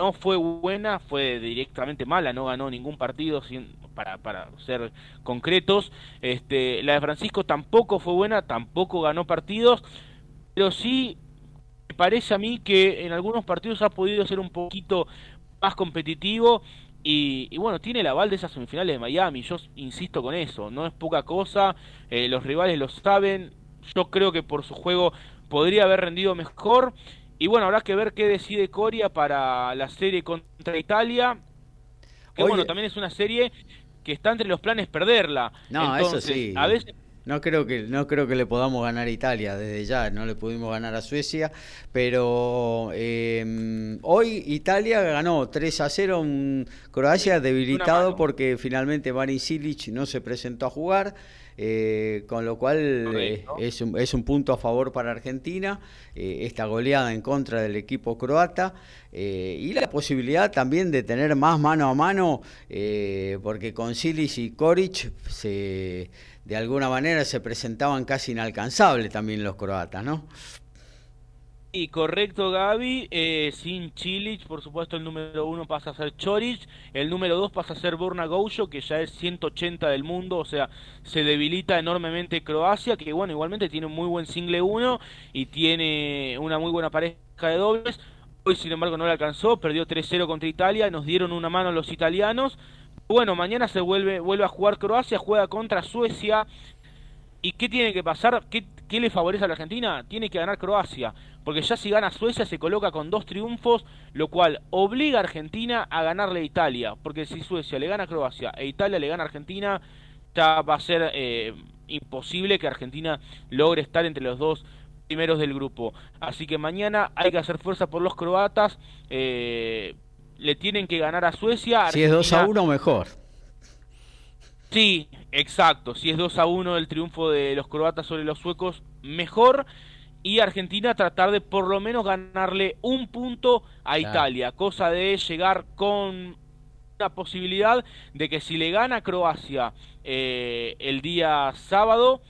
no fue buena, fue directamente mala, no ganó ningún partido sin, para, para ser concretos. Este, la de Francisco tampoco fue buena, tampoco ganó partidos, pero sí me parece a mí que en algunos partidos ha podido ser un poquito más competitivo y, y, bueno, tiene el aval de esas semifinales de Miami, yo insisto con eso, no es poca cosa, eh, los rivales lo saben, yo creo que por su juego podría haber rendido mejor, y bueno, habrá que ver qué decide Coria para la serie contra Italia, que Oye. bueno, también es una serie que está entre los planes perderla. No, Entonces, eso sí. A veces No creo que no creo que le podamos ganar a Italia desde ya, no le pudimos ganar a Suecia, pero eh, hoy Italia ganó 3 a 0 en Croacia debilitado porque finalmente Marin Silic no se presentó a jugar. eh, con lo cual eh, es, un, es, un, punto a favor para Argentina, esta goleada en contra del equipo croata y la posibilidad también de tener más mano a mano, porque con Silis y Koric se, de alguna manera se presentaban casi inalcanzables también los croatas, ¿no? Y correcto, Gaby. Eh, sin Chilich, por supuesto, el número uno pasa a ser Chorich. El número dos pasa a ser Borna Goucho, que ya es 180 del mundo. O sea, se debilita enormemente Croacia, que bueno, igualmente tiene un muy buen single uno y tiene una muy buena pareja de dobles. Hoy, sin embargo, no le alcanzó. Perdió 3-0 contra Italia. Nos dieron una mano los italianos. Bueno, mañana se vuelve, vuelve a jugar Croacia. Juega contra Suecia. ¿Y qué tiene que pasar? ¿Qué, ¿Qué le favorece a la Argentina? Tiene que ganar Croacia porque ya si gana Suecia se coloca con dos triunfos, lo cual obliga a Argentina a ganarle a Italia, porque si Suecia le gana a Croacia e Italia le gana a Argentina, ya va a ser eh, imposible que Argentina logre estar entre los dos primeros del grupo. Así que mañana hay que hacer fuerza por los croatas, eh, le tienen que ganar a Suecia. si es 2 a 1 mejor. Sí, exacto. Si es 2 a 1 el triunfo de los croatas sobre los suecos, mejor y Argentina tratar de por lo menos ganarle un punto a Italia, cosa de llegar con la posibilidad de que si le gana Croacia eh, el día sábado,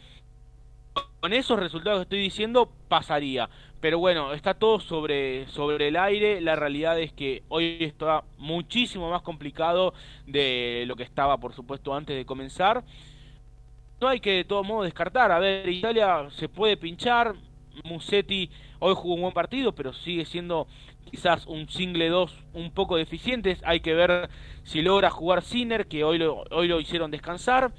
con esos resultados que estoy diciendo, pasaría. Pero bueno, está todo sobre, sobre el aire. La realidad es que hoy está muchísimo más complicado de lo que estaba, por supuesto, antes de comenzar. No hay que de todo modo descartar. A ver, Italia se puede pinchar, Musetti hoy jugó un buen partido, pero sigue siendo quizás un single 2 un poco deficientes. Hay que ver si logra jugar Sinner, que hoy lo, hoy lo hicieron descansar.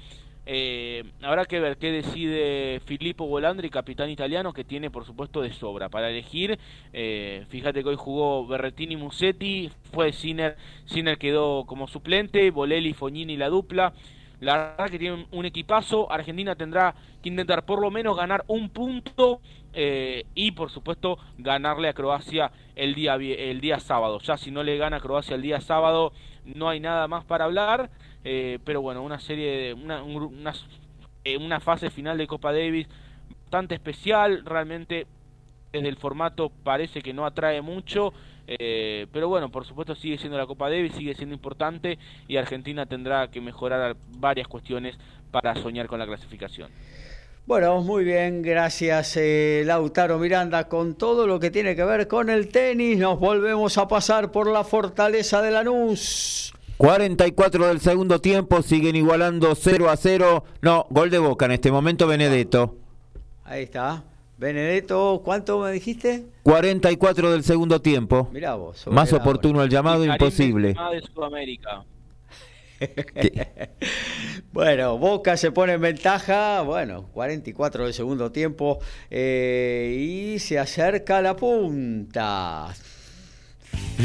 Eh, habrá que ver qué decide Filippo Volandri, capitán italiano, que tiene por supuesto de sobra para elegir. Eh, fíjate que hoy jugó Berretini Musetti, fue Sinner, Sinner quedó como suplente, Bolelli, Fognini la dupla. La verdad que tiene un, equipazo. Argentina tendrá que intentar por lo menos ganar un punto eh, y por supuesto ganarle a Croacia el día, el día sábado. Ya si no le gana a Croacia el día sábado no hay nada más para hablar. Eh, pero bueno, una serie de una, eh, una fase final de Copa Davis bastante especial. Realmente desde el formato parece que no atrae mucho. Eh, pero bueno, por supuesto sigue siendo la Copa Davis, sigue siendo importante y Argentina tendrá que mejorar varias cuestiones para soñar con la clasificación. Bueno, muy bien, gracias eh, Lautaro Miranda. Con todo lo que tiene que ver con el tenis, nos volvemos a pasar por la fortaleza de Lanús. 44 del segundo tiempo, siguen igualando 0 a 0. No, gol de boca en este momento Benedetto. Ahí está. Benedetto, ¿cuánto me dijiste? 44 del segundo tiempo. Mirá vos. Más oportuno el llamado, imposible. De Sudamérica. bueno, Boca se pone en ventaja, bueno, 44 del segundo tiempo eh, y se acerca la punta.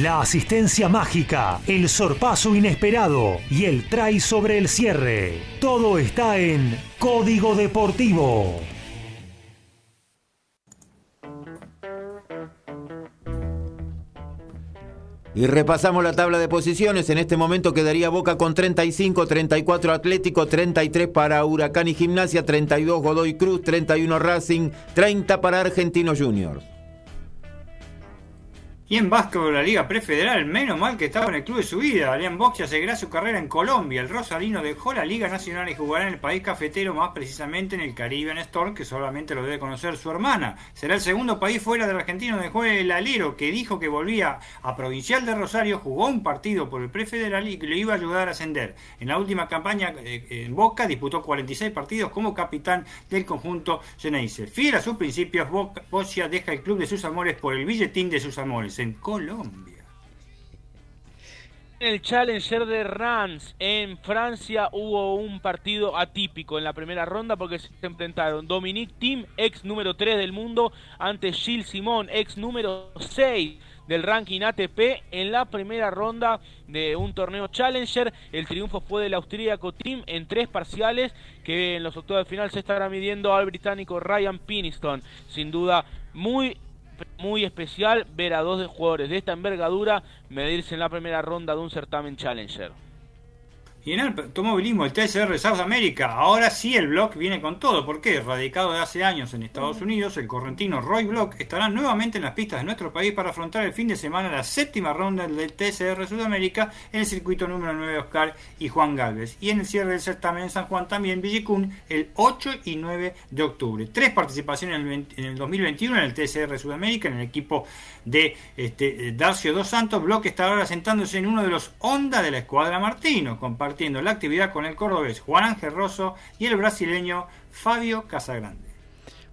La asistencia mágica, el sorpaso inesperado y el try sobre el cierre. Todo está en Código Deportivo. Y repasamos la tabla de posiciones. En este momento quedaría Boca con 35, 34 Atlético, 33 para Huracán y Gimnasia, 32 Godoy Cruz, 31 Racing, 30 para Argentinos Juniors. Y en básquetbol la Liga Prefederal, menos mal que estaba en el club de su vida. Alian Boxia seguirá su carrera en Colombia. El Rosalino dejó la Liga Nacional y jugará en el país cafetero, más precisamente en el Caribbean Storm, que solamente lo debe conocer su hermana. Será el segundo país fuera del argentino donde juegue el alero, que dijo que volvía a Provincial de Rosario, jugó un partido por el Prefederal y que le iba a ayudar a ascender. En la última campaña eh, en Boca disputó 46 partidos como capitán del conjunto Geneise. Fiel a sus principios, Boxia deja el club de sus amores por el billetín de sus amores en Colombia. En el Challenger de Reims en Francia hubo un partido atípico en la primera ronda porque se enfrentaron Dominique Thiem, ex número 3 del mundo, ante Gilles Simon, ex número 6 del ranking ATP en la primera ronda de un torneo Challenger. El triunfo fue del austríaco Team en tres parciales que en los octavos de final se estará midiendo al británico Ryan Piniston. Sin duda muy muy especial ver a dos jugadores de esta envergadura medirse en la primera ronda de un certamen Challenger. Y en el automovilismo, el TSR South America, ahora sí el Block viene con todo. ¿Por qué? Radicado de hace años en Estados Unidos, el correntino Roy Block estará nuevamente en las pistas de nuestro país para afrontar el fin de semana la séptima ronda del TSR Sudamérica en el circuito número 9 Oscar y Juan Galvez. Y en el cierre del certamen en San Juan también Villicún el 8 y 9 de octubre. Tres participaciones en el, 2021 en el TSR Sudamérica, en el equipo de este, Darcio Dos Santos. Block está ahora sentándose en uno de los Honda de la escuadra Martino, compartiendo la actividad con el cordobés Juan Ángel Rosso y el brasileño Fabio Casagrande.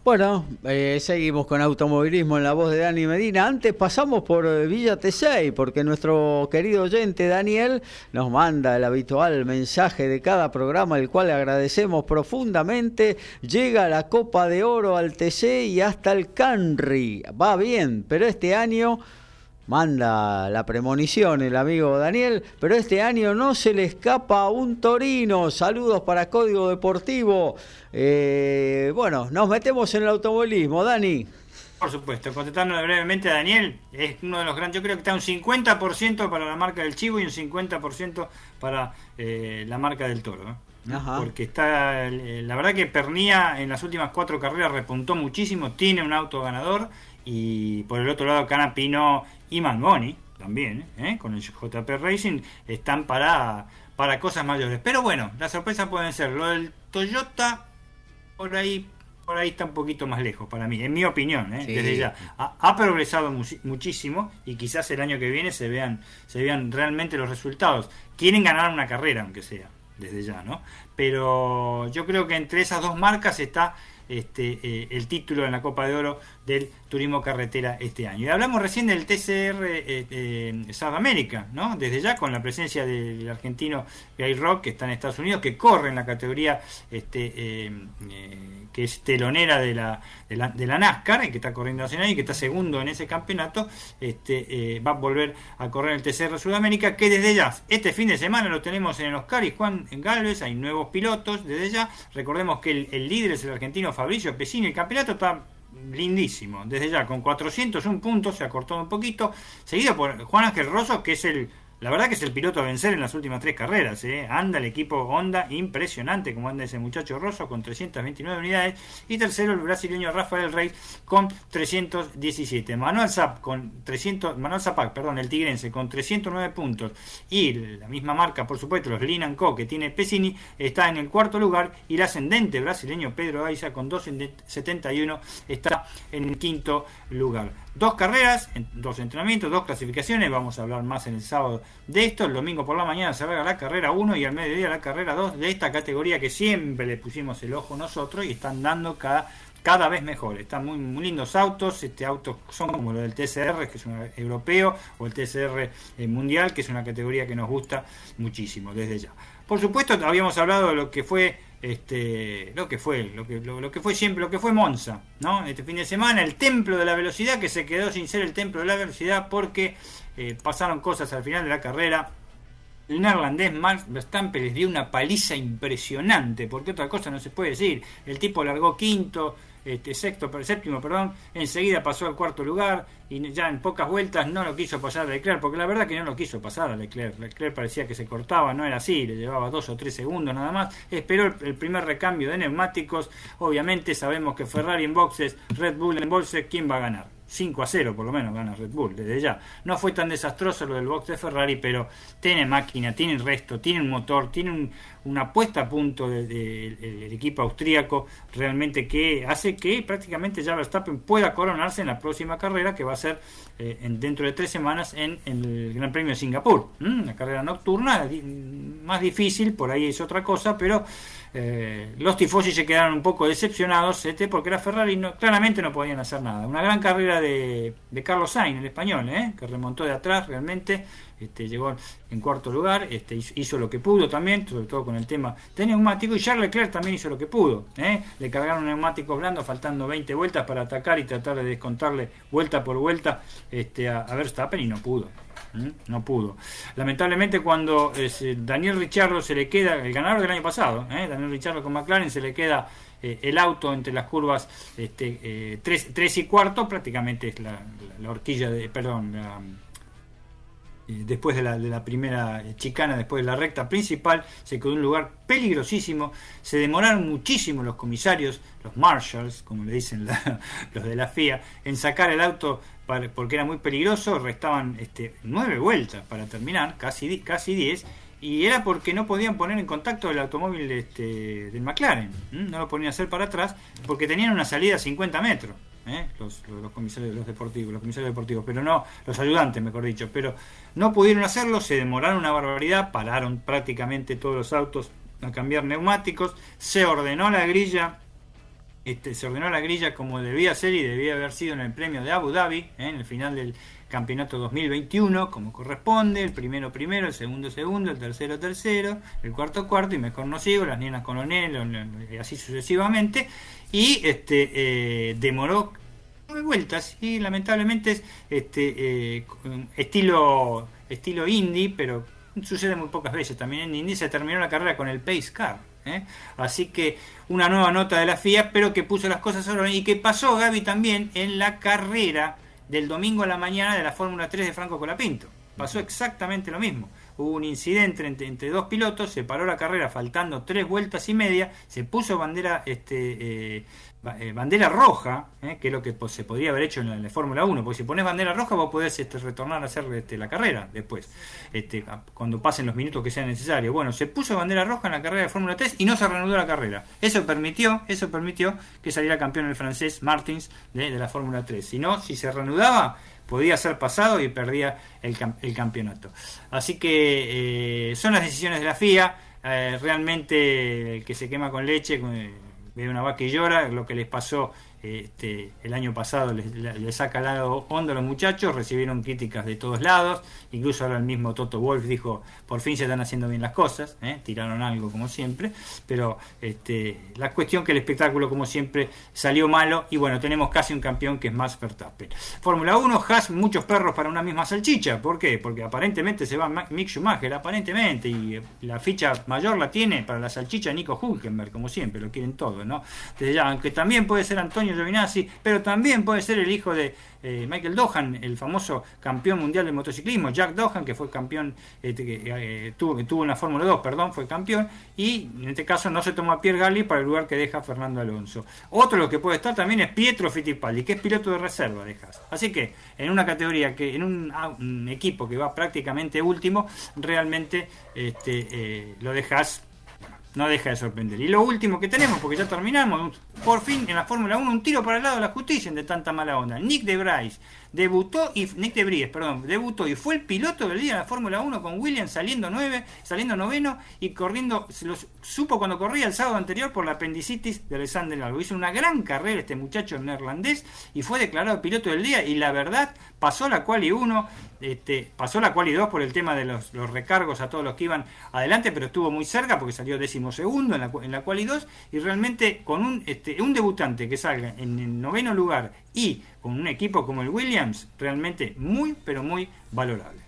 Bueno, eh, seguimos con automovilismo en la voz de Dani Medina. Antes pasamos por eh, Villa T6, porque nuestro querido oyente Daniel nos manda el habitual mensaje de cada programa, el cual agradecemos profundamente. Llega la Copa de Oro al TC y hasta el Canry. Va bien, pero este año manda la premonición el amigo Daniel, pero este año no se le escapa a un Torino. Saludos para Código Deportivo. Eh, bueno, nos metemos en el automovilismo, Dani. Por supuesto, contestando brevemente a Daniel, es uno de los grandes, yo creo que está un 50% para la marca del Chivo y un 50% para eh, la marca del Toro. Porque está, eh, la verdad que Pernía en las últimas cuatro carreras repuntó muchísimo, tiene un auto ganador y por el otro lado Canapino y Mangoni también, ¿eh? con el JP Racing, están para, para cosas mayores. Pero bueno, las sorpresas pueden ser lo del Toyota, por ahí por ahí está un poquito más lejos para mí, en mi opinión, ¿eh? desde ya. Ha, progresado muchísimo y quizás el año que viene se vean, se vean realmente los resultados. Quieren ganar una carrera, aunque sea, desde ya, ¿no? Pero yo creo que entre esas dos marcas está este, eh, el título en la Copa de Oro del turismo carretera este año. Y hablamos recién del TCR eh, eh, South America, ¿no? Desde ya con la presencia del argentino Gay Rock, que está en Estados Unidos, que corre en la categoría este, eh, que es telonera de la, de la, NASCAR, y que está corriendo nacional y que está segundo en ese campeonato, este, va a volver a correr el TCR Sudamérica, que desde ya, este fin de semana lo tenemos en el Oscar y Juan Galvez, hay nuevos pilotos desde ya. Recordemos que el, el líder es el argentino Fabricio Pesini, el campeonato está lindísimo. Desde ya, con 401 puntos, se ha cortado un poquito. Seguido por Juan Ángel Rosso, que es el la verdad que es el piloto a vencer en las últimas tres carreras. ¿eh? Anda el equipo Honda impresionante como anda ese muchacho Rosso con 329 unidades. Y tercero el brasileño Rafael Rey con 317. Manuel Zap con 300, Manuel Zapac, perdón, el tigrense con 309 puntos. Y la misma marca, por supuesto, los Linan Co que tiene Pesini, está en el cuarto lugar. Y el ascendente brasileño Pedro Aiza con 271 está en el quinto lugar dos carreras, dos entrenamientos, dos clasificaciones. Vamos a hablar más en el sábado de esto. El domingo por la mañana se haga la carrera 1 y al mediodía la carrera 2 de esta categoría que siempre le pusimos el ojo nosotros y están dando cada, cada vez mejor. Están muy, muy lindos autos. Este autos son como los del TCR, que es un europeo, o el TCR eh, mundial, que es una categoría que nos gusta muchísimo desde ya. Por supuesto, habíamos hablado de lo que fue este, lo que fue, lo que, lo, que fue siempre, lo que fue Monza, ¿no? Este fin de semana, el templo de la velocidad que se quedó sin ser el templo de la velocidad porque eh, pasaron cosas al final de la carrera. El neerlandés Max Verstappen les dio una paliza impresionante, porque otra cosa no se puede decir. El tipo largó quinto, este, sexto, séptimo, perdón, enseguida pasó al cuarto lugar y ya en pocas vueltas no lo quiso pasar a Leclerc, porque la verdad que no lo quiso pasar a Leclerc. Leclerc parecía que se cortaba, no era así, le llevaba dos o tres segundos nada más. Esperó el, primer recambio de neumáticos. Obviamente sabemos que Ferrari en boxes, Red Bull en boxes, ¿quién va a ganar? 5 a 0 por lo menos gana Red Bull desde ya. No fue tan desastroso lo del box de Ferrari, pero tiene máquina, tiene resto, tiene un motor, tiene una puesta a punto del equipo austríaco realmente que hace que prácticamente ya Verstappen pueda coronarse en la próxima carrera que va a ser eh, en, dentro de tres semanas en, el Gran Premio de Singapur. Una carrera nocturna, más difícil, por ahí es otra cosa, pero eh, los tifosi se quedaron un poco decepcionados este, porque era Ferrari no, claramente no podían hacer nada. Una gran carrera de, Carlos Sainz, el español, ¿eh? que remontó de atrás realmente, este, llegó en cuarto lugar, este, hizo, lo que pudo también, sobre todo con el tema de neumático, y Charles Leclerc también hizo lo que pudo. ¿eh? Le cargaron neumáticos blandos faltando 20 vueltas para atacar y tratar de descontarle vuelta por vuelta este, a, a Verstappen y no pudo. No pudo. Lamentablemente cuando eh, Daniel Richardo se le queda, el ganador del año pasado, ¿eh? Daniel Richardo con McLaren, se le queda eh, el auto entre las curvas este, 3, y cuarto, prácticamente es la, horquilla de, perdón, después de la, de la, primera chicana, después de la recta principal, se quedó en un lugar peligrosísimo. Se demoraron muchísimo los comisarios, los marshals, como le dicen los de la FIA, en sacar el auto porque era muy peligroso. Restaban este, nueve vueltas para terminar, casi, casi diez. Y era porque no podían poner en contacto el automóvil este, del McLaren. No lo podían hacer para atrás porque tenían una salida a 50 metros. ¿eh? los, los, comisarios los deportivos, los comisarios deportivos, pero no, los ayudantes, mejor dicho, pero no pudieron hacerlo, se demoraron una barbaridad, pararon prácticamente todos los autos a cambiar neumáticos, se ordenó la grilla, este, se ordenó la grilla como debía ser y debía haber sido en el premio de Abu Dhabi, ¿eh? en el final del campeonato 2021, como corresponde, el primero primero, el segundo segundo, el tercero tercero, el cuarto cuarto y mejor no sigo, las nienas coronel, y así sucesivamente, y este eh, demoró nueve vueltas y lamentablemente es este eh, estilo estilo indie, pero sucede muy pocas veces también en indie se terminó la carrera con el pace car. ¿Eh? Así que una nueva nota de la FIA, pero que puso las cosas a y que pasó Gaby también en la carrera del domingo a la mañana de la Fórmula 3 de Franco Colapinto. Pasó exactamente lo mismo hubo un incidente entre, dos pilotos, se paró la carrera faltando tres vueltas y media, se puso bandera este eh, eh, bandera roja, eh, que es lo que se podría haber hecho en la, Fórmula 1, porque si pones bandera roja vos podés este, retornar a hacer este, la carrera después, este, cuando pasen los minutos que sean necesarios. Bueno, se puso bandera roja en la carrera de Fórmula 3 y no se reanudó la carrera. Eso permitió, eso permitió que saliera campeón el francés Martins de, la Fórmula 3. Si no, si se reanudaba, podía ser pasado y perdía el, campeonato. Así que eh, son las decisiones de la FIA. realmente el que se quema con leche ve una vaca y llora, lo que les pasó este, el año pasado les, saca al lado hondo a los muchachos, recibieron críticas de todos lados, incluso ahora el mismo Toto Wolf dijo, por fin se están haciendo bien las cosas, ¿eh? tiraron algo como siempre, pero este, la cuestión que el espectáculo como siempre salió malo y bueno, tenemos casi un campeón que es Max Verstappen. Fórmula 1, Haas, muchos perros para una misma salchicha, ¿por qué? Porque aparentemente se va Mick Schumacher, aparentemente, y la ficha mayor la tiene para la salchicha Nico Hulkenberg, como siempre, lo quieren todo, ¿no? Aunque también puede ser Antonio Giovinazzi, pero también puede ser el hijo de eh, Michael Dohan, el famoso campeón mundial de motociclismo, Jack Dohan, que fue campeón, este, que eh, tuvo, que tuvo una Fórmula 2, perdón, fue campeón, y en este caso no se tomó a Pierre Gasly para el lugar que deja Fernando Alonso. Otro lo que puede estar también es Pietro Fittipaldi, que es piloto de reserva de. Así que en una categoría que, en un, equipo que va prácticamente último, realmente este, eh, lo de Haas no deja de sorprender. Y lo último que tenemos, porque ya terminamos, por fin en la Fórmula 1, un tiro para el lado de la justicia de tanta mala onda. Nick de Bryce debutó y Nick de perdón, debutó y fue el piloto del día en la Fórmula 1 con Williams saliendo nueve, saliendo noveno y corriendo, se supo cuando corría el sábado anterior por la apendicitis de Alexander Algo. Hizo una gran carrera este muchacho neerlandés y fue declarado piloto del día y la verdad pasó la cual y este, pasó la cual y por el tema de los, recargos a todos los que iban adelante, pero estuvo muy cerca porque salió décimo segundo en la, en la cual y dos y realmente con un, este, un debutante que salga en el noveno lugar y con un equipo como el Williams, realmente muy, pero muy valorable.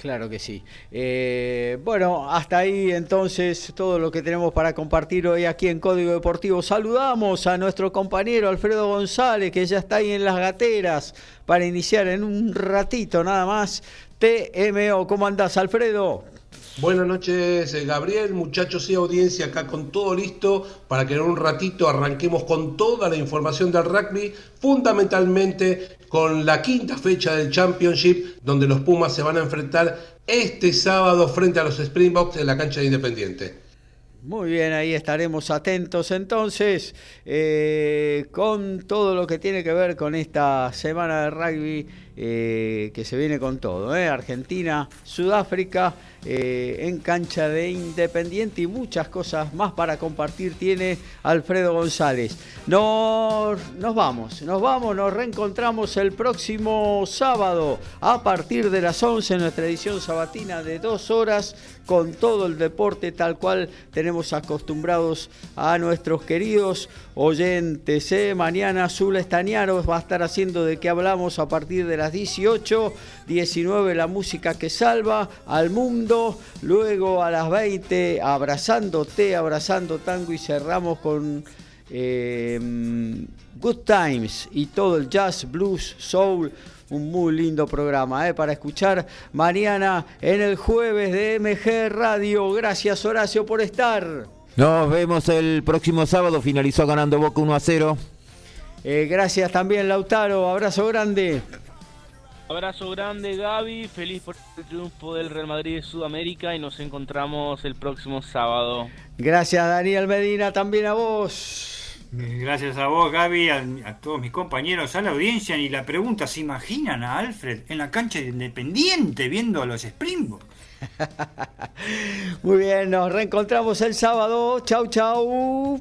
Claro que sí. Eh, bueno, hasta ahí entonces todo lo que tenemos para compartir hoy aquí en Código Deportivo. Saludamos a nuestro compañero Alfredo González, que ya está ahí en las gateras para iniciar en un ratito nada más. TMO, ¿cómo andás, Alfredo? Buenas noches, eh, Gabriel, muchachos y audiencia, acá con todo listo para que en un ratito arranquemos con toda la información del rugby, fundamentalmente con la quinta fecha del Championship, donde los Pumas se van a enfrentar este sábado frente a los Springboks en la cancha de Independiente. Muy bien, ahí estaremos atentos entonces eh, con todo lo que tiene que ver con esta semana de rugby eh, que se viene con todo. Argentina, Sudáfrica. Eh, en cancha de Independiente y muchas cosas más para compartir tiene Alfredo González. Nos, nos vamos, nos vamos, nos reencontramos el próximo sábado a partir de las 11 en nuestra edición sabatina de dos horas con todo el deporte tal cual tenemos acostumbrados a nuestros queridos oyentes. ¿eh? Mañana Zula Estañaros va a estar haciendo de qué hablamos a partir de las 18, 19 la música que salva al mundo luego a las 20 abrazándote, abrazando tango y cerramos con em, Good Times y todo el jazz, blues, soul un muy lindo programa ¿eh? para escuchar mañana en el jueves de MG Radio. Gracias Horacio por estar. Nos vemos el próximo sábado, finalizó ganando Boca 1 a 0. Eh, gracias también Lautaro, abrazo grande. Abrazo grande Gaby, feliz por el triunfo del Real Madrid de Sudamérica y nos encontramos el próximo sábado. Gracias Daniel Medina, también a vos. Gracias a vos Gaby, a, todos mis compañeros, a la audiencia y la pregunta, ¿se imaginan a Alfred en la cancha de Independiente viendo a los Springboks? Muy bien, nos reencontramos el sábado. Chau, chau.